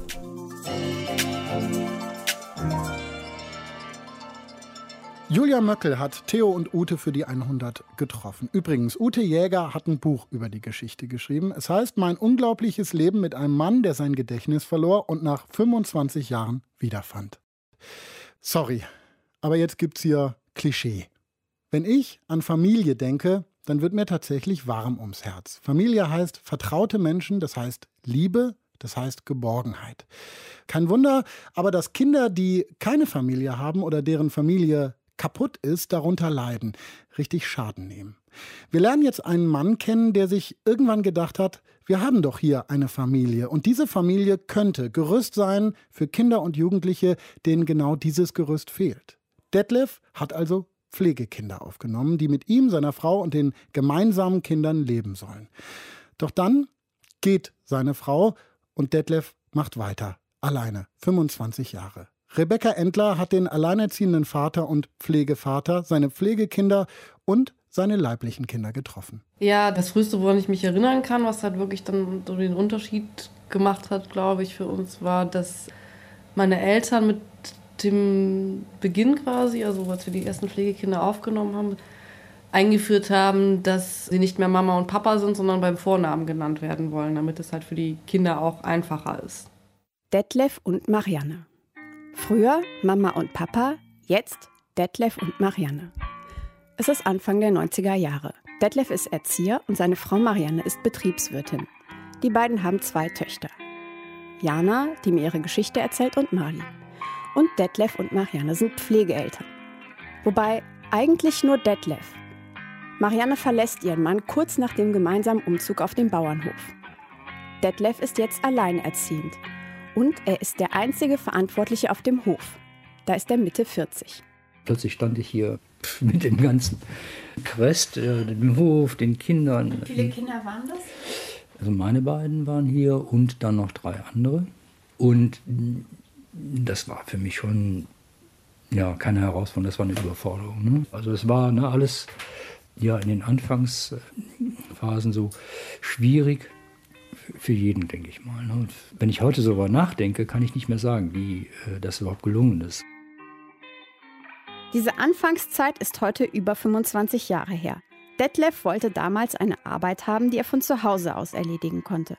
Julia Möckel hat Theo und Ute für die 100 getroffen. Übrigens, Ute Jäger hat ein Buch über die Geschichte geschrieben. Es heißt Mein unglaubliches Leben mit einem Mann, der sein Gedächtnis verlor und nach 25 Jahren wiederfand. Sorry, aber jetzt gibt's hier Klischee. Wenn ich an Familie denke, dann wird mir tatsächlich warm ums Herz. Familie heißt vertraute Menschen, das heißt Liebe, das heißt Geborgenheit. Kein Wunder, aber dass Kinder, die keine Familie haben oder deren Familie kaputt ist, darunter leiden, richtig Schaden nehmen. Wir lernen jetzt einen Mann kennen, der sich irgendwann gedacht hat, wir haben doch hier eine Familie und diese Familie könnte Gerüst sein für Kinder und Jugendliche, denen genau dieses Gerüst fehlt. Detlef hat also Pflegekinder aufgenommen, die mit ihm, seiner Frau und den gemeinsamen Kindern leben sollen. Doch dann geht seine Frau und Detlef macht weiter, alleine, 25 Jahre. Rebecca Endler hat den alleinerziehenden Vater und Pflegevater, seine Pflegekinder und seine leiblichen Kinder getroffen. Ja, das Früheste, woran ich mich erinnern kann, was halt wirklich dann so den Unterschied gemacht hat, glaube ich, für uns, war, dass meine Eltern mit dem Beginn quasi, also als wir die ersten Pflegekinder aufgenommen haben, eingeführt haben, dass sie nicht mehr Mama und Papa sind, sondern beim Vornamen genannt werden wollen, damit es halt für die Kinder auch einfacher ist. Detlef und Marianne. Früher Mama und Papa, jetzt Detlef und Marianne. Es ist Anfang der 90er Jahre. Detlef ist Erzieher und seine Frau Marianne ist Betriebswirtin. Die beiden haben zwei Töchter. Jana, die mir ihre Geschichte erzählt, und Mali. Und Detlef und Marianne sind Pflegeeltern. Wobei eigentlich nur Detlef. Marianne verlässt ihren Mann kurz nach dem gemeinsamen Umzug auf den Bauernhof. Detlef ist jetzt alleinerziehend und er ist der einzige Verantwortliche auf dem Hof. Da ist er Mitte 40. Plötzlich stand ich hier mit dem ganzen Quest, äh, dem Hof, den Kindern. Wie viele Kinder waren das? Also meine beiden waren hier und dann noch drei andere. Und das war für mich schon ja, keine Herausforderung, das war eine Überforderung. Ne? Also es war ne, alles ja in den Anfangsphasen so schwierig für jeden, denke ich mal. Ne? Und wenn ich heute so nachdenke, kann ich nicht mehr sagen, wie äh, das überhaupt gelungen ist. Diese Anfangszeit ist heute über 25 Jahre her. Detlef wollte damals eine Arbeit haben, die er von zu Hause aus erledigen konnte.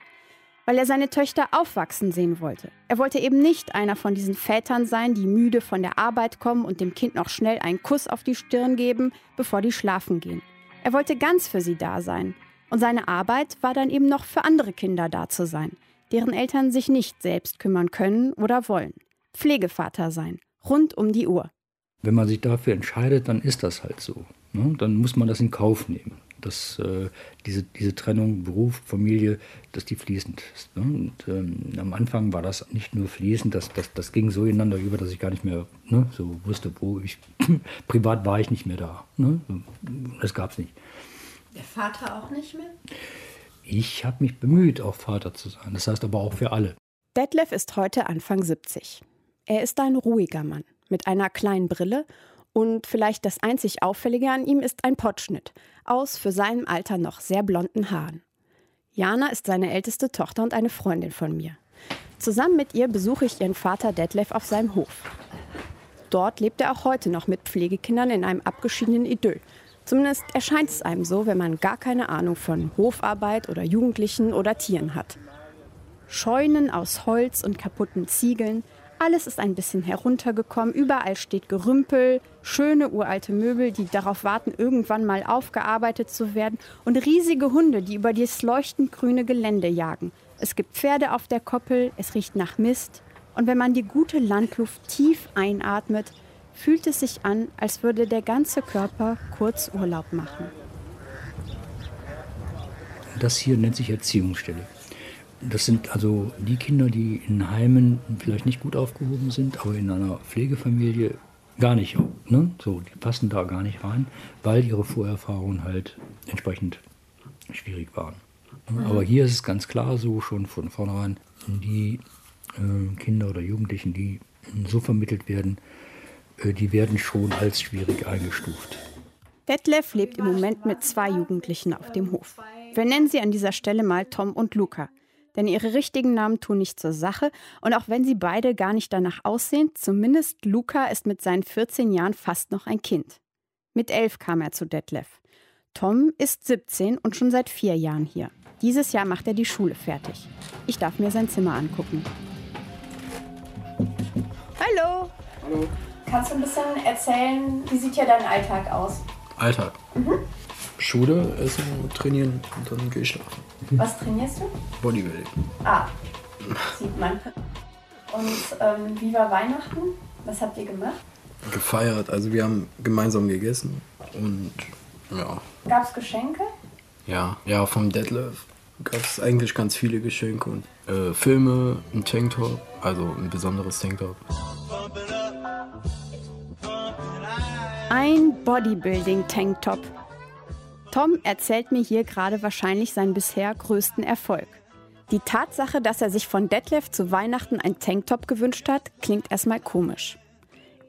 Weil er seine Töchter aufwachsen sehen wollte. Er wollte eben nicht einer von diesen Vätern sein, die müde von der Arbeit kommen und dem Kind noch schnell einen Kuss auf die Stirn geben, bevor die schlafen gehen. Er wollte ganz für sie da sein, und seine Arbeit war dann eben noch für andere Kinder da zu sein, deren Eltern sich nicht selbst kümmern können oder wollen. Pflegevater sein, rund um die Uhr. Wenn man sich dafür entscheidet, dann ist das halt so. Ne? Dann muss man das in Kauf nehmen. dass äh, diese, diese Trennung Beruf, Familie, dass die fließend ist. Ne? Und ähm, am Anfang war das nicht nur fließend, das, das, das ging so ineinander über, dass ich gar nicht mehr ne, so wusste, wo ich, privat war ich nicht mehr da. Ne? Das gab es nicht. Der Vater auch nicht mehr? Ich habe mich bemüht, auch Vater zu sein. Das heißt aber auch für alle. Detlef ist heute Anfang 70. Er ist ein ruhiger Mann mit einer kleinen Brille und vielleicht das einzig Auffällige an ihm ist ein Pottschnitt aus für sein Alter noch sehr blonden Haaren. Jana ist seine älteste Tochter und eine Freundin von mir. Zusammen mit ihr besuche ich ihren Vater Detlef auf seinem Hof. Dort lebt er auch heute noch mit Pflegekindern in einem abgeschiedenen Idyll. Zumindest erscheint es einem so, wenn man gar keine Ahnung von Hofarbeit oder Jugendlichen oder Tieren hat. Scheunen aus Holz und kaputten Ziegeln, alles ist ein bisschen heruntergekommen, überall steht Gerümpel, schöne uralte Möbel, die darauf warten, irgendwann mal aufgearbeitet zu werden, und riesige Hunde, die über das leuchtend grüne Gelände jagen. Es gibt Pferde auf der Koppel, es riecht nach Mist, und wenn man die gute Landluft tief einatmet, fühlt es sich an, als würde der ganze Körper kurz Urlaub machen. Das hier nennt sich Erziehungsstelle. Das sind also die Kinder, die in Heimen vielleicht nicht gut aufgehoben sind, aber in einer Pflegefamilie gar nicht. Ne? So, die passen da gar nicht rein, weil ihre Vorerfahrungen halt entsprechend schwierig waren. Mhm. Aber hier ist es ganz klar so schon von vornherein, die äh, Kinder oder Jugendlichen, die so vermittelt werden, die werden schon als schwierig eingestuft. Detlef lebt im Moment mit zwei Jugendlichen auf dem Hof. Wir nennen sie an dieser Stelle mal Tom und Luca denn ihre richtigen Namen tun nicht zur Sache und auch wenn sie beide gar nicht danach aussehen, zumindest Luca ist mit seinen 14 Jahren fast noch ein Kind. Mit elf kam er zu Detlef. Tom ist 17 und schon seit vier Jahren hier. Dieses Jahr macht er die Schule fertig. Ich darf mir sein Zimmer angucken. Hallo. Hallo. Kannst du ein bisschen erzählen, wie sieht hier dein Alltag aus? Alltag? Mhm. Schule, Essen, Trainieren und dann gehe ich schlafen. Was trainierst du? Bodybuilding. Ah, sieht man. Und ähm, wie war Weihnachten? Was habt ihr gemacht? Gefeiert. Also wir haben gemeinsam gegessen und ja. Gab es Geschenke? Ja, ja, vom Detlef gab es eigentlich ganz viele Geschenke und äh, Filme, ein Tanktop, also ein besonderes Tanktop. Ein Bodybuilding-Tanktop. Tom erzählt mir hier gerade wahrscheinlich seinen bisher größten Erfolg. Die Tatsache, dass er sich von Detlef zu Weihnachten ein Tanktop gewünscht hat, klingt erstmal komisch.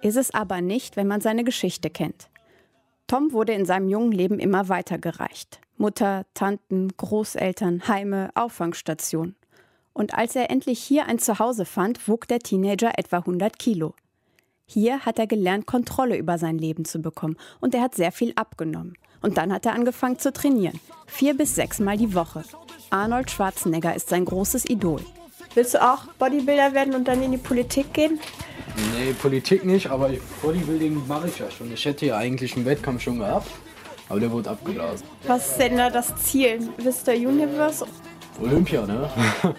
Ist es aber nicht, wenn man seine Geschichte kennt. Tom wurde in seinem jungen Leben immer weitergereicht. Mutter, Tanten, Großeltern, Heime, Auffangstation. Und als er endlich hier ein Zuhause fand, wog der Teenager etwa 100 Kilo. Hier hat er gelernt, Kontrolle über sein Leben zu bekommen und er hat sehr viel abgenommen. Und dann hat er angefangen zu trainieren. Vier bis sechs Mal die Woche. Arnold Schwarzenegger ist sein großes Idol. Willst du auch Bodybuilder werden und dann in die Politik gehen? Nee, Politik nicht, aber Bodybuilding mache ich ja schon. Ich hätte ja eigentlich einen Wettkampf schon gehabt, aber der wurde abgeblasen. Was ist denn da das Ziel? Mr. Universe? Olympia, ne?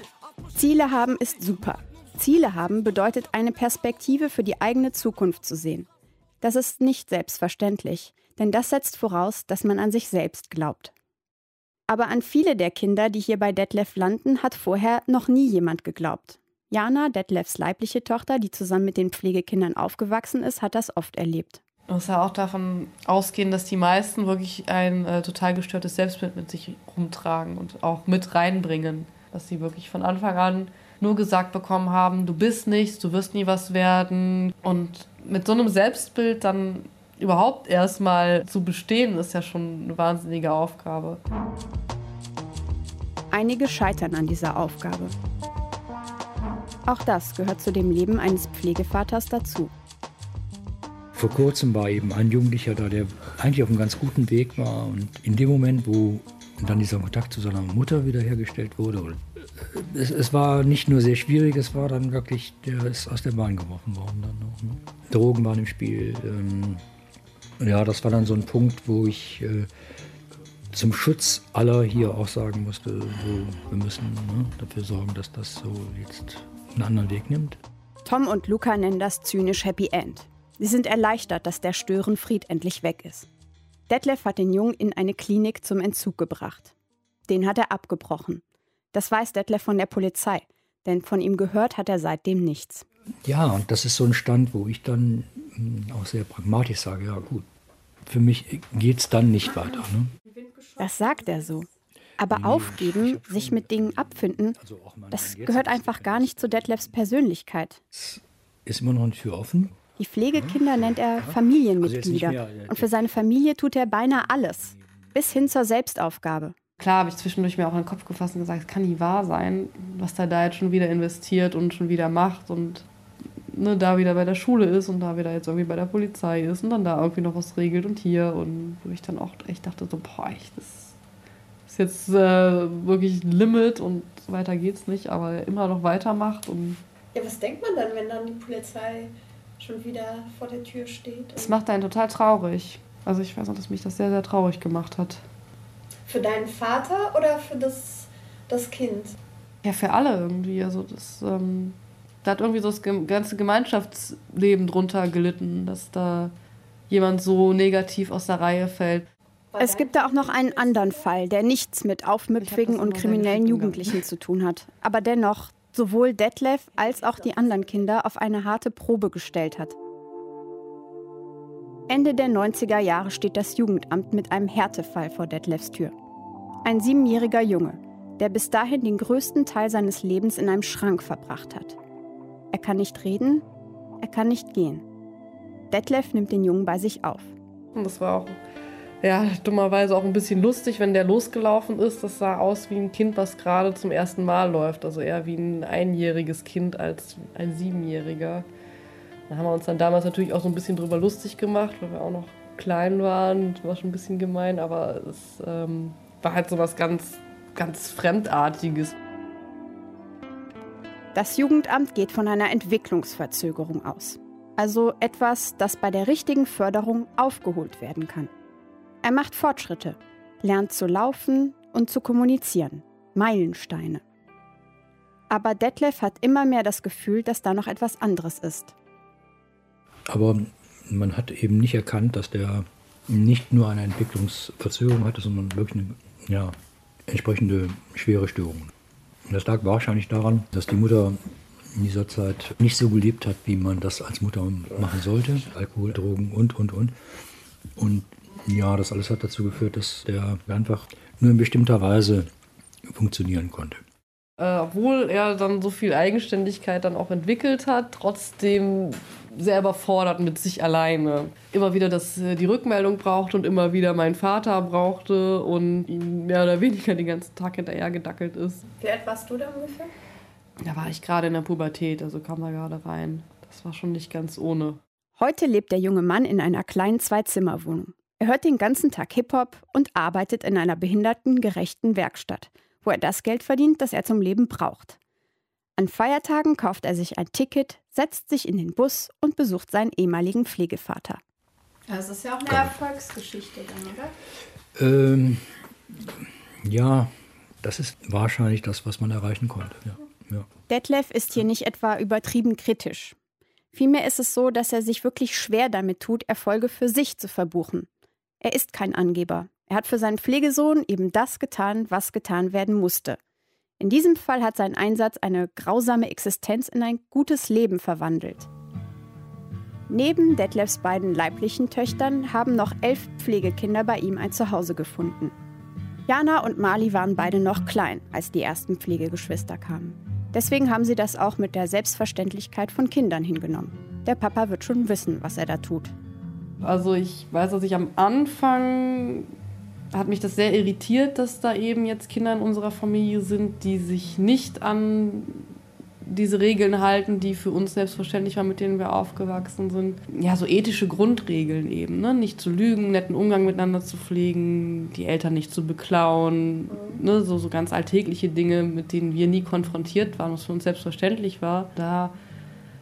Ziele haben ist super. Ziele haben bedeutet, eine Perspektive für die eigene Zukunft zu sehen. Das ist nicht selbstverständlich denn das setzt voraus, dass man an sich selbst glaubt. Aber an viele der Kinder, die hier bei Detlef landen, hat vorher noch nie jemand geglaubt. Jana, Detlefs leibliche Tochter, die zusammen mit den Pflegekindern aufgewachsen ist, hat das oft erlebt. Man muss ja auch davon ausgehen, dass die meisten wirklich ein äh, total gestörtes Selbstbild mit sich rumtragen und auch mit reinbringen. Dass sie wirklich von Anfang an nur gesagt bekommen haben, du bist nichts, du wirst nie was werden. Und mit so einem Selbstbild dann überhaupt erstmal zu bestehen, ist ja schon eine wahnsinnige Aufgabe. Einige scheitern an dieser Aufgabe. Auch das gehört zu dem Leben eines Pflegevaters dazu. Vor kurzem war eben ein Jugendlicher da, der eigentlich auf einem ganz guten Weg war. Und in dem Moment, wo dann dieser Kontakt zu seiner Mutter wiederhergestellt wurde, äh, es, es, war nicht nur sehr schwierig, es war dann wirklich, der ist aus der Bahn geworfen worden. Dann noch, ne? Drogen waren im Spiel. Ähm, ja, das war dann so ein Punkt, wo ich äh, zum Schutz aller hier auch sagen musste, so, wir müssen ne, dafür sorgen, dass das so jetzt einen anderen Weg nimmt. Tom und Luca nennen das zynisch Happy End. Sie sind erleichtert, dass der Störenfried endlich weg ist. Detlef hat den Jungen in eine Klinik zum Entzug gebracht. Den hat er abgebrochen. Das weiß Detlef von der Polizei, denn von ihm gehört hat er seitdem nichts. Ja, und das ist so ein Stand, wo ich dann hm, auch sehr pragmatisch sage, ja gut, für mich geht es dann nicht weiter. Ne? Das sagt er so. Aber aufgeben, sich mit Dingen abfinden, Also das gehört einfach gar nicht zu Detlefs Persönlichkeit. Ist immer noch eine Tür offen. Die Pflegekinder nennt er Familienmitglieder. Also mehr, äh, Und für seine Familie tut er beinahe alles. Bis hin zur Selbstaufgabe. Klar habe ich zwischendurch mir auch in den Kopf gefasst und gesagt, es kann nie wahr sein, was der da jetzt schon wieder investiert und schon wieder macht und ne, da wieder bei der Schule ist und da wieder jetzt irgendwie bei der Polizei ist und dann da irgendwie noch was regelt und hier und wo ich dann auch echt dachte so, boah, echt, das ist jetzt äh, wirklich ein Limit und weiter geht's nicht, aber er immer noch weitermacht und Ja, was denkt man dann, wenn dann die Polizei schon wieder vor der Tür steht? es macht einen total traurig. Also ich weiß auch, dass mich das sehr, sehr traurig gemacht hat. Für deinen Vater oder für das, das Kind? Ja, für alle irgendwie. Also das, ähm, da hat irgendwie so das ganze Gemeinschaftsleben drunter gelitten, dass da jemand so negativ aus der Reihe fällt. Es gibt da auch noch einen anderen Fall, der nichts mit aufmüpfigen und kriminellen Jugendlichen zu tun hat. Aber dennoch sowohl Detlef als auch die anderen Kinder auf eine harte Probe gestellt hat. Ende der 90er Jahre steht das Jugendamt mit einem Härtefall vor Detlefs Tür. Ein siebenjähriger Junge, der bis dahin den größten Teil seines Lebens in einem Schrank verbracht hat. Er kann nicht reden, er kann nicht gehen. Detlef nimmt den Jungen bei sich auf. Das war auch, ja, dummerweise auch ein bisschen lustig, wenn der losgelaufen ist. Das sah aus wie ein Kind, was gerade zum ersten Mal läuft. Also eher wie ein einjähriges Kind als ein siebenjähriger. Da haben wir uns dann damals natürlich auch so ein bisschen drüber lustig gemacht, weil wir auch noch klein waren. Das war schon ein bisschen gemein, aber es ähm, war halt so was ganz, ganz Fremdartiges. Das Jugendamt geht von einer Entwicklungsverzögerung aus. Also etwas, das bei der richtigen Förderung aufgeholt werden kann. Er macht Fortschritte, lernt zu laufen und zu kommunizieren. Meilensteine. Aber Detlef hat immer mehr das Gefühl, dass da noch etwas anderes ist. Aber man hat eben nicht erkannt, dass der nicht nur eine Entwicklungsverzögerung hatte, sondern wirklich eine ja, entsprechende schwere Störung. Und das lag wahrscheinlich daran, dass die Mutter in dieser Zeit nicht so gelebt hat, wie man das als Mutter machen sollte. Alkohol, Drogen und, und, und. Und ja, das alles hat dazu geführt, dass der einfach nur in bestimmter Weise funktionieren konnte. Äh, obwohl er dann so viel Eigenständigkeit dann auch entwickelt hat, trotzdem sehr überfordert mit sich alleine. Immer wieder, dass äh, die Rückmeldung brauchte und immer wieder meinen Vater brauchte und ihm mehr oder weniger den ganzen Tag hinterher gedackelt ist. Wie alt warst du da ungefähr? Da war ich gerade in der Pubertät, also kam da gerade rein. Das war schon nicht ganz ohne. Heute lebt der junge Mann in einer kleinen Zwei-Zimmer-Wohnung. Er hört den ganzen Tag Hip-Hop und arbeitet in einer behindertengerechten Werkstatt, wo er das Geld verdient, das er zum Leben braucht. An Feiertagen kauft er sich ein Ticket, setzt sich in den Bus und besucht seinen ehemaligen Pflegevater. Das ist ja auch eine Erfolgsgeschichte dann, oder? Ähm, ja, das ist wahrscheinlich das, was man erreichen konnte. Ja, ja. Detlef ist hier nicht etwa übertrieben kritisch. Vielmehr ist es so, dass er sich wirklich schwer damit tut, Erfolge für sich zu verbuchen. Er ist kein Angeber. Er hat für seinen Pflegesohn eben das getan, was getan werden musste. In diesem Fall hat sein Einsatz eine grausame Existenz in ein gutes Leben verwandelt. Neben Detlefs beiden leiblichen Töchtern haben noch elf Pflegekinder bei ihm ein Zuhause gefunden. Jana und Mali waren beide noch klein, als die ersten Pflegegeschwister kamen. Deswegen haben sie das auch mit der Selbstverständlichkeit von Kindern hingenommen. Der Papa wird schon wissen, was er da tut. Also ich weiß, dass ich am Anfang hat mich das sehr irritiert, dass da eben jetzt Kinder in unserer Familie sind, die sich nicht an diese Regeln halten, die für uns selbstverständlich waren, mit denen wir aufgewachsen sind. Ja, so ethische Grundregeln eben, ne? Nicht zu lügen, netten Umgang miteinander zu pflegen, die Eltern nicht zu beklauen, ne? So, so ganz alltägliche Dinge, mit denen wir nie konfrontiert waren, was für uns selbstverständlich war. Da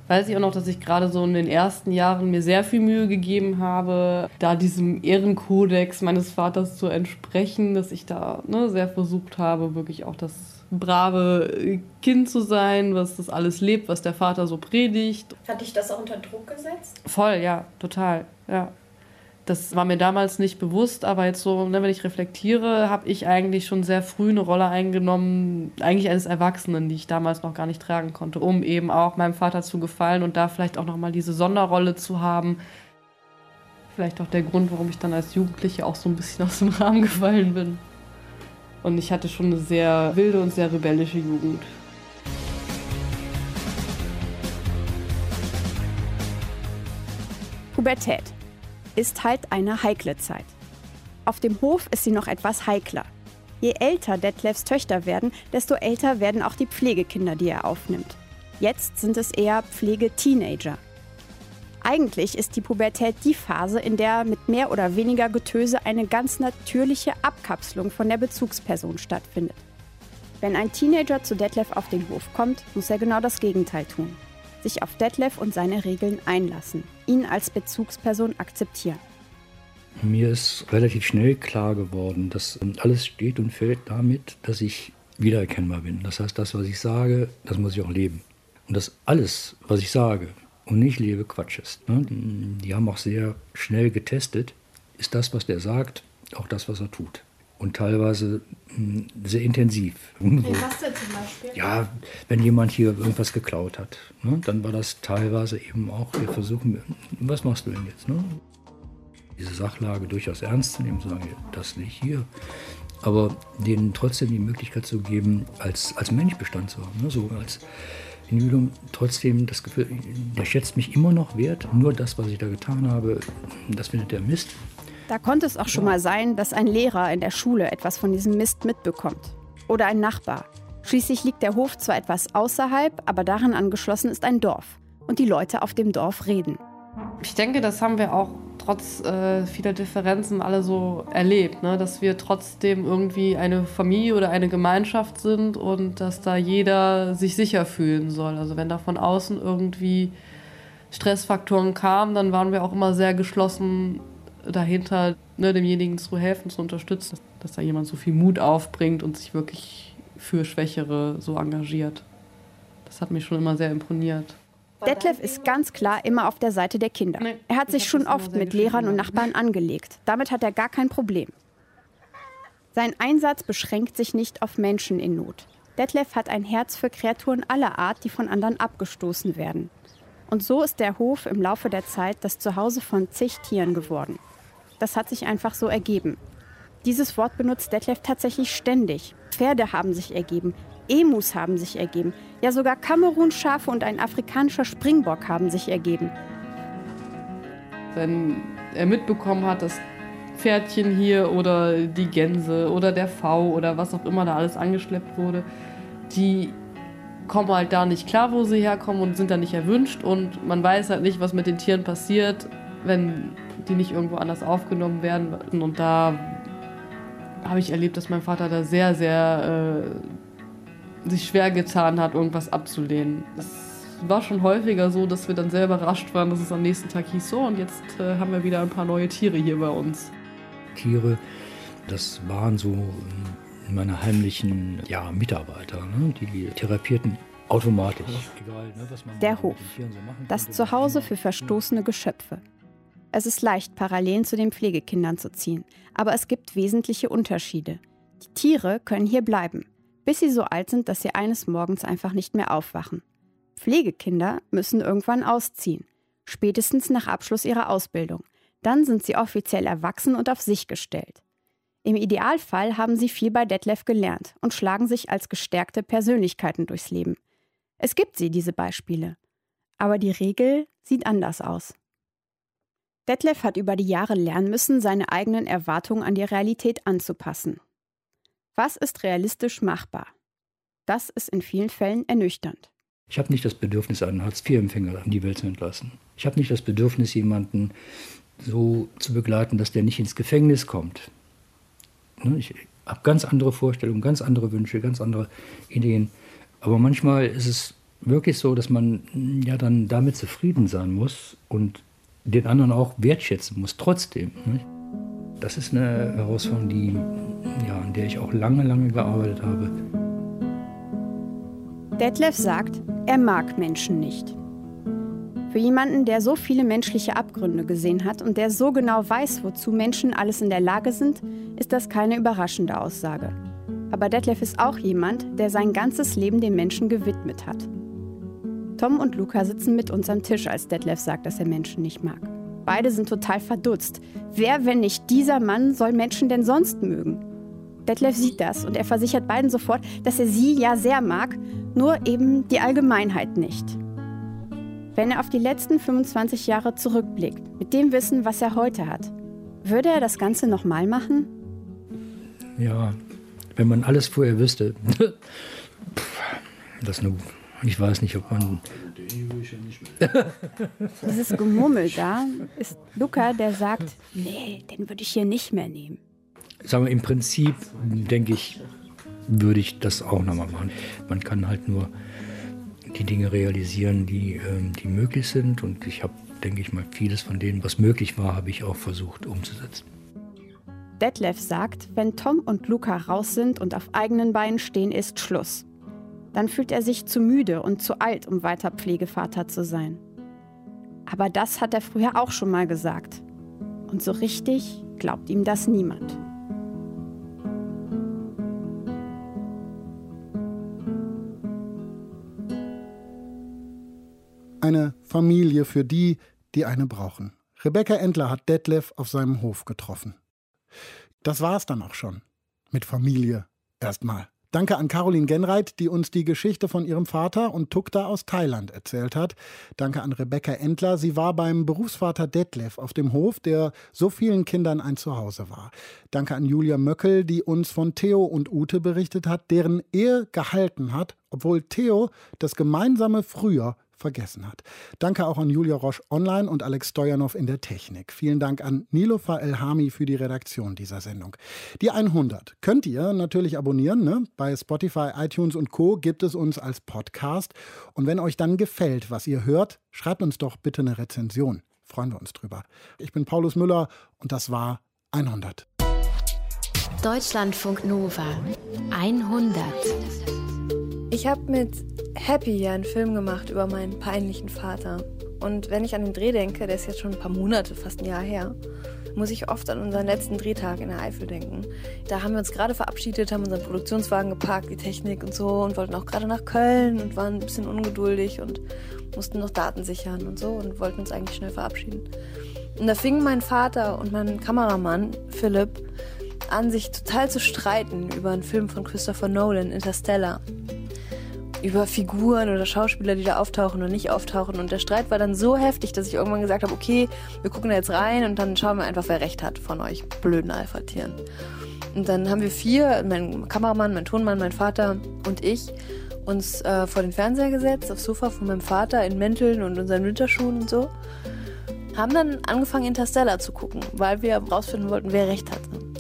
weiß ich auch noch, dass ich gerade so in den ersten Jahren mir sehr viel Mühe gegeben habe, da diesem Ehrenkodex meines Vaters zu entsprechen, dass ich da ne, sehr versucht habe, wirklich auch das brave Kind zu sein, was das alles lebt, was der Vater so predigt. Hat dich das auch unter Druck gesetzt? Voll, ja, total, ja. Das war mir damals nicht bewusst, aber jetzt so, ne, wenn ich reflektiere, habe ich eigentlich schon sehr früh eine Rolle eingenommen, eigentlich eines Erwachsenen, die ich damals noch gar nicht tragen konnte, um eben auch meinem Vater zu gefallen und da vielleicht auch nochmal diese Sonderrolle zu haben. Vielleicht auch der Grund, warum ich dann als Jugendliche auch so ein bisschen aus dem Rahmen gefallen bin. Und ich hatte schon eine sehr wilde und sehr rebellische Jugend. Pubertät ist halt eine heikle Zeit. Auf dem Hof ist sie noch etwas heikler. Je älter Detlefs Töchter werden, desto älter werden auch die Pflegekinder, die er aufnimmt. Jetzt sind es eher Pflegeteenager. Eigentlich ist die Pubertät die Phase, in der mit mehr oder weniger Getöse eine ganz natürliche Abkapselung von der Bezugsperson stattfindet. Wenn ein Teenager zu Detlef auf den Hof kommt, muss er genau das Gegenteil tun. Sich auf Detlef und seine Regeln einlassen, ihn als Bezugsperson akzeptieren. Mir ist relativ schnell klar geworden, dass alles steht und fällt damit, dass ich wiedererkennbar bin. Das heißt, das, was ich sage, das muss ich auch leben. Und dass alles, was ich sage und nicht lebe, Quatsch ist. Ne? Die haben auch sehr schnell getestet, ist das, was der sagt, auch das, was er tut. Und teilweise hm, sehr intensiv. Wie was denn zum Beispiel? Ja, wenn jemand hier irgendwas geklaut hat, ne, dann war das teilweise eben auch, wir versuchen, was machst du denn jetzt? Ne? diese Sachlage durchaus ernst zu nehmen, zu sagen, das nicht hier. Aber denen trotzdem die Möglichkeit zu geben, als, als Mensch Bestand zu haben. Ne? So als Individuum trotzdem das Gefühl, der schätzt mich immer noch wert. Nur das, was ich da getan habe, das findet der Mist. Da konnte es auch schon mal sein, dass ein Lehrer in der Schule etwas von diesem Mist mitbekommt. Oder ein Nachbar. Schließlich liegt der Hof zwar etwas außerhalb, aber daran angeschlossen ist ein Dorf. Und die Leute auf dem Dorf reden. Ich denke, das haben wir auch trotz äh, vieler Differenzen alle so erlebt, ne? dass wir trotzdem irgendwie eine Familie oder eine Gemeinschaft sind und dass da jeder sich sicher fühlen soll. Also wenn da von außen irgendwie Stressfaktoren kamen, dann waren wir auch immer sehr geschlossen dahinter, ne, demjenigen zu helfen, zu unterstützen, dass da jemand so viel Mut aufbringt und sich wirklich für Schwächere so engagiert. Das hat mich schon immer sehr imponiert. Detlef ist ganz klar immer auf der Seite der Kinder. Er hat sich schon oft mit Lehrern und Nachbarn angelegt. Damit hat er gar kein Problem. Sein Einsatz beschränkt sich nicht auf Menschen in Not. Detlef hat ein Herz für Kreaturen aller Art, die von anderen abgestoßen werden. Und so ist der Hof im Laufe der Zeit das Zuhause von zig Tieren geworden. Das hat sich einfach so ergeben. Dieses Wort benutzt Detlef tatsächlich ständig. Pferde haben sich ergeben, Emus haben sich ergeben. Ja, sogar Kamerunschafe und ein afrikanischer Springbock haben sich ergeben. Wenn er mitbekommen hat, dass Pferdchen hier oder die Gänse oder der V oder was auch immer da alles angeschleppt wurde, die kommen halt da nicht klar, wo sie herkommen und sind da nicht erwünscht und man weiß halt nicht, was mit den Tieren passiert, wenn die nicht irgendwo anders aufgenommen werden. Und da habe ich erlebt, dass mein Vater da sehr, sehr äh, sich schwer getan hat, irgendwas abzulehnen. Es war schon häufiger so, dass wir dann sehr überrascht waren, dass es am nächsten Tag hieß, so und jetzt äh, haben wir wieder ein paar neue Tiere hier bei uns. Tiere, das waren so meine heimlichen ja, Mitarbeiter, ne? die therapierten automatisch. Egal, ne, Der Hof, das Zuhause für verstoßene Geschöpfe. Es ist leicht, Parallelen zu den Pflegekindern zu ziehen, aber es gibt wesentliche Unterschiede. Die Tiere können hier bleiben bis sie so alt sind, dass sie eines Morgens einfach nicht mehr aufwachen. Pflegekinder müssen irgendwann ausziehen, spätestens nach Abschluss ihrer Ausbildung. Dann sind sie offiziell erwachsen und auf sich gestellt. Im Idealfall haben sie viel bei Detlef gelernt und schlagen sich als gestärkte Persönlichkeiten durchs Leben. Es gibt sie, diese Beispiele. Aber die Regel sieht anders aus. Detlef hat über die Jahre lernen müssen, seine eigenen Erwartungen an die Realität anzupassen. Was ist realistisch machbar? Das ist in vielen Fällen ernüchternd. Ich habe nicht das Bedürfnis, einen Hartz-IV-Empfänger in die Welt zu entlassen. Ich habe nicht das Bedürfnis, jemanden so zu begleiten, dass der nicht ins Gefängnis kommt. Ne, ich habe ganz andere Vorstellungen, ganz andere Wünsche, ganz andere Ideen. Aber manchmal ist es wirklich so, dass man ja dann damit zufrieden sein muss und den anderen auch wertschätzen muss, trotzdem. Das ist eine Herausforderung, die, ja, an der ich auch lange, lange gearbeitet habe. Detlef sagt, er mag Menschen nicht. Für jemanden, der so viele menschliche Abgründe gesehen hat und der so genau weiß, wozu Menschen alles in der Lage sind, ist das keine überraschende Aussage. Aber Detlef ist auch jemand, der sein ganzes Leben den Menschen gewidmet hat. Tom und Luca sitzen mit uns am Tisch, als Detlef sagt, dass er Menschen nicht mag. Beide sind total verdutzt. Wer, wenn nicht dieser Mann, soll Menschen denn sonst mögen? Detlef sieht das und er versichert beiden sofort, dass er sie ja sehr mag, nur eben die Allgemeinheit nicht. Wenn er auf die letzten 25 Jahre zurückblickt, mit dem Wissen, was er heute hat, würde er das Ganze nochmal machen? Ja, wenn man alles vorher wüsste. das nur, ich weiß nicht, ob man. Dieses Gemummel da ist Luca, der sagt, nee, den würde ich hier nicht mehr nehmen. Sagen wir, im Prinzip denke ich, würde ich das auch nochmal machen. Man kann halt nur die Dinge realisieren, die, ähm, die möglich sind. Und ich habe, denke ich mal, vieles von dem, was möglich war, habe ich auch versucht umzusetzen. Detlef sagt, wenn Tom und Luca raus sind und auf eigenen Beinen stehen, ist Schluss. Dann fühlt er sich zu müde und zu alt, um weiter Pflegevater zu sein. Aber das hat er früher auch schon mal gesagt. Und so richtig glaubt ihm das niemand. Eine Familie für die, die eine brauchen. Rebecca Endler hat Detlef auf seinem Hof getroffen. Das war es dann auch schon. Mit Familie erstmal. Danke an Caroline Genreit, die uns die Geschichte von ihrem Vater und Tukta aus Thailand erzählt hat. Danke an Rebecca Endler. Sie war beim Berufsvater Detlef auf dem Hof, der so vielen Kindern ein Zuhause war. Danke an Julia Möckel, die uns von Theo und Ute berichtet hat, deren Ehe gehalten hat, obwohl Theo das gemeinsame Früher vergessen hat. Danke auch an Julia Roche online und Alex Stojanov in der Technik. Vielen Dank an Nilofa Elhami für die Redaktion dieser Sendung. Die 100 könnt ihr natürlich abonnieren. Ne? Bei Spotify, iTunes und Co. gibt es uns als Podcast. Und wenn euch dann gefällt, was ihr hört, schreibt uns doch bitte eine Rezension. Freuen wir uns drüber. Ich bin Paulus Müller und das war 100. Deutschlandfunk Nova 100. Ich habe mit Happy ja einen Film gemacht über meinen peinlichen Vater. Und wenn ich an den Dreh denke, der ist jetzt schon ein paar Monate, fast ein Jahr her, muss ich oft an unseren letzten Drehtag in der Eifel denken. Da haben wir uns gerade verabschiedet, haben unseren Produktionswagen geparkt, die Technik und so und wollten auch gerade nach Köln und waren ein bisschen ungeduldig und mussten noch Daten sichern und so und wollten uns eigentlich schnell verabschieden. Und da fingen mein Vater und mein Kameramann Philipp an, sich total zu streiten über einen Film von Christopher Nolan, Interstellar über Figuren oder Schauspieler, die da auftauchen und nicht auftauchen. Und der Streit war dann so heftig, dass ich irgendwann gesagt habe, okay, wir gucken da jetzt rein und dann schauen wir einfach, wer recht hat von euch blöden Alpha-Tieren. Und dann haben wir vier, mein Kameramann, mein Tonmann, mein Vater und ich, uns äh, vor den Fernseher gesetzt, aufs Sofa von meinem Vater in Mänteln und unseren Winterschuhen und so. Haben dann angefangen, Interstellar zu gucken, weil wir rausfinden wollten, wer recht hatte.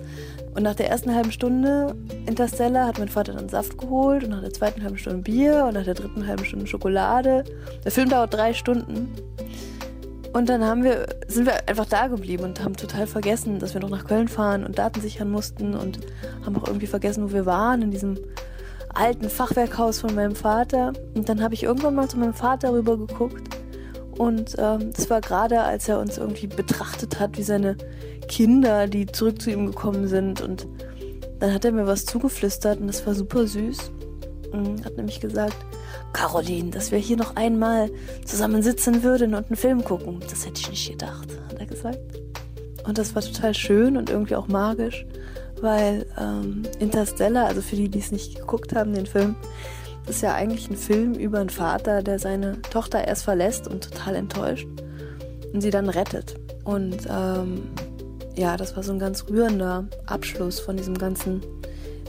Und nach der ersten halben Stunde Interstellar hat mein Vater dann Saft geholt und nach der zweiten halben Stunde Bier und nach der dritten halben Stunde Schokolade. Der Film dauert drei Stunden. Und dann haben wir, sind wir einfach da geblieben und haben total vergessen, dass wir noch nach Köln fahren und Daten sichern mussten und haben auch irgendwie vergessen, wo wir waren, in diesem alten Fachwerkhaus von meinem Vater. Und dann habe ich irgendwann mal zu meinem Vater rüber geguckt. Und ähm, war gerade, als er uns irgendwie betrachtet hat, wie seine Kinder, die zurück zu ihm gekommen sind. Und dann hat er mir was zugeflüstert und das war super süß. Und hat nämlich gesagt, Caroline, dass wir hier noch einmal zusammen sitzen würden und einen Film gucken. Das hätte ich nicht gedacht, hat er gesagt. Und das war total schön und irgendwie auch magisch, weil ähm, Interstellar, also für die, die es nicht geguckt haben, den Film, ist ja eigentlich ein Film über einen Vater, der seine Tochter erst verlässt und total enttäuscht und sie dann rettet. Und ähm, ja, das war so ein ganz rührender Abschluss von diesem ganzen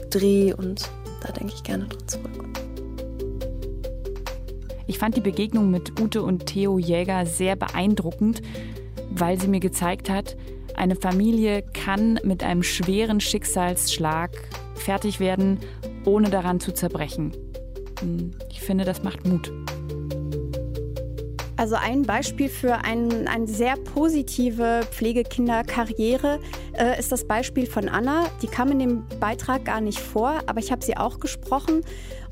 Dreh und da denke ich gerne dran zurück. Ich fand die Begegnung mit Ute und Theo Jäger sehr beeindruckend, weil sie mir gezeigt hat, eine Familie kann mit einem schweren Schicksalsschlag fertig werden, ohne daran zu zerbrechen. Hm, ich finde, das macht Mut. Also ein Beispiel für ein, eine sehr positive Pflegekinderkarriere äh, ist das Beispiel von Anna. Die kam in dem Beitrag gar nicht vor, aber ich habe sie auch gesprochen.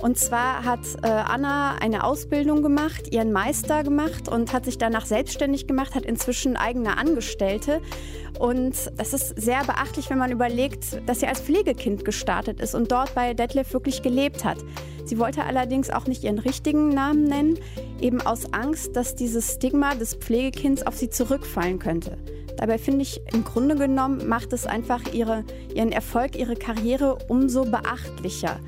Und zwar hat äh, Anna eine Ausbildung gemacht, ihren Meister gemacht und hat sich danach selbstständig gemacht, hat inzwischen eigene Angestellte. Und das ist sehr beachtlich, wenn man überlegt, dass sie als Pflegekind gestartet ist und dort bei Detlef wirklich gelebt hat. Sie wollte allerdings auch nicht ihren richtigen Namen nennen, eben aus Angst, dass dieses Stigma des Pflegekinds auf sie zurückfallen könnte. Dabei finde ich, im Grunde genommen macht es einfach ihre, ihren Erfolg, ihre Karriere umso beachtlicher.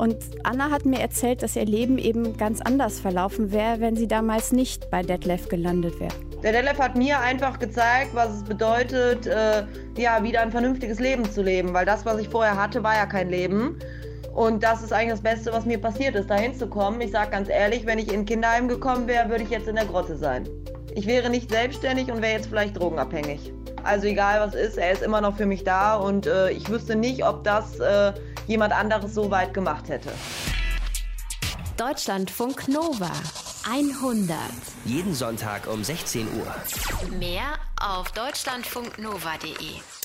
Und Anna hat mir erzählt, dass ihr Leben eben ganz anders verlaufen wäre, wenn sie damals nicht bei Detlef gelandet wäre. Der Detlef hat mir einfach gezeigt, was es bedeutet, äh, ja, wieder ein vernünftiges Leben zu leben. Weil das, was ich vorher hatte, war ja kein Leben. Und das ist eigentlich das Beste, was mir passiert ist, da hinzukommen. Ich sage ganz ehrlich, wenn ich in ein Kinderheim gekommen wäre, würde ich jetzt in der Grotte sein. Ich wäre nicht selbstständig und wäre jetzt vielleicht drogenabhängig. Also egal was ist, er ist immer noch für mich da und äh, ich wüsste nicht, ob das äh, jemand anderes so weit gemacht hätte. Deutschlandfunk Nova 100. Jeden Sonntag um 16 Uhr. Mehr auf deutschlandfunknova.de.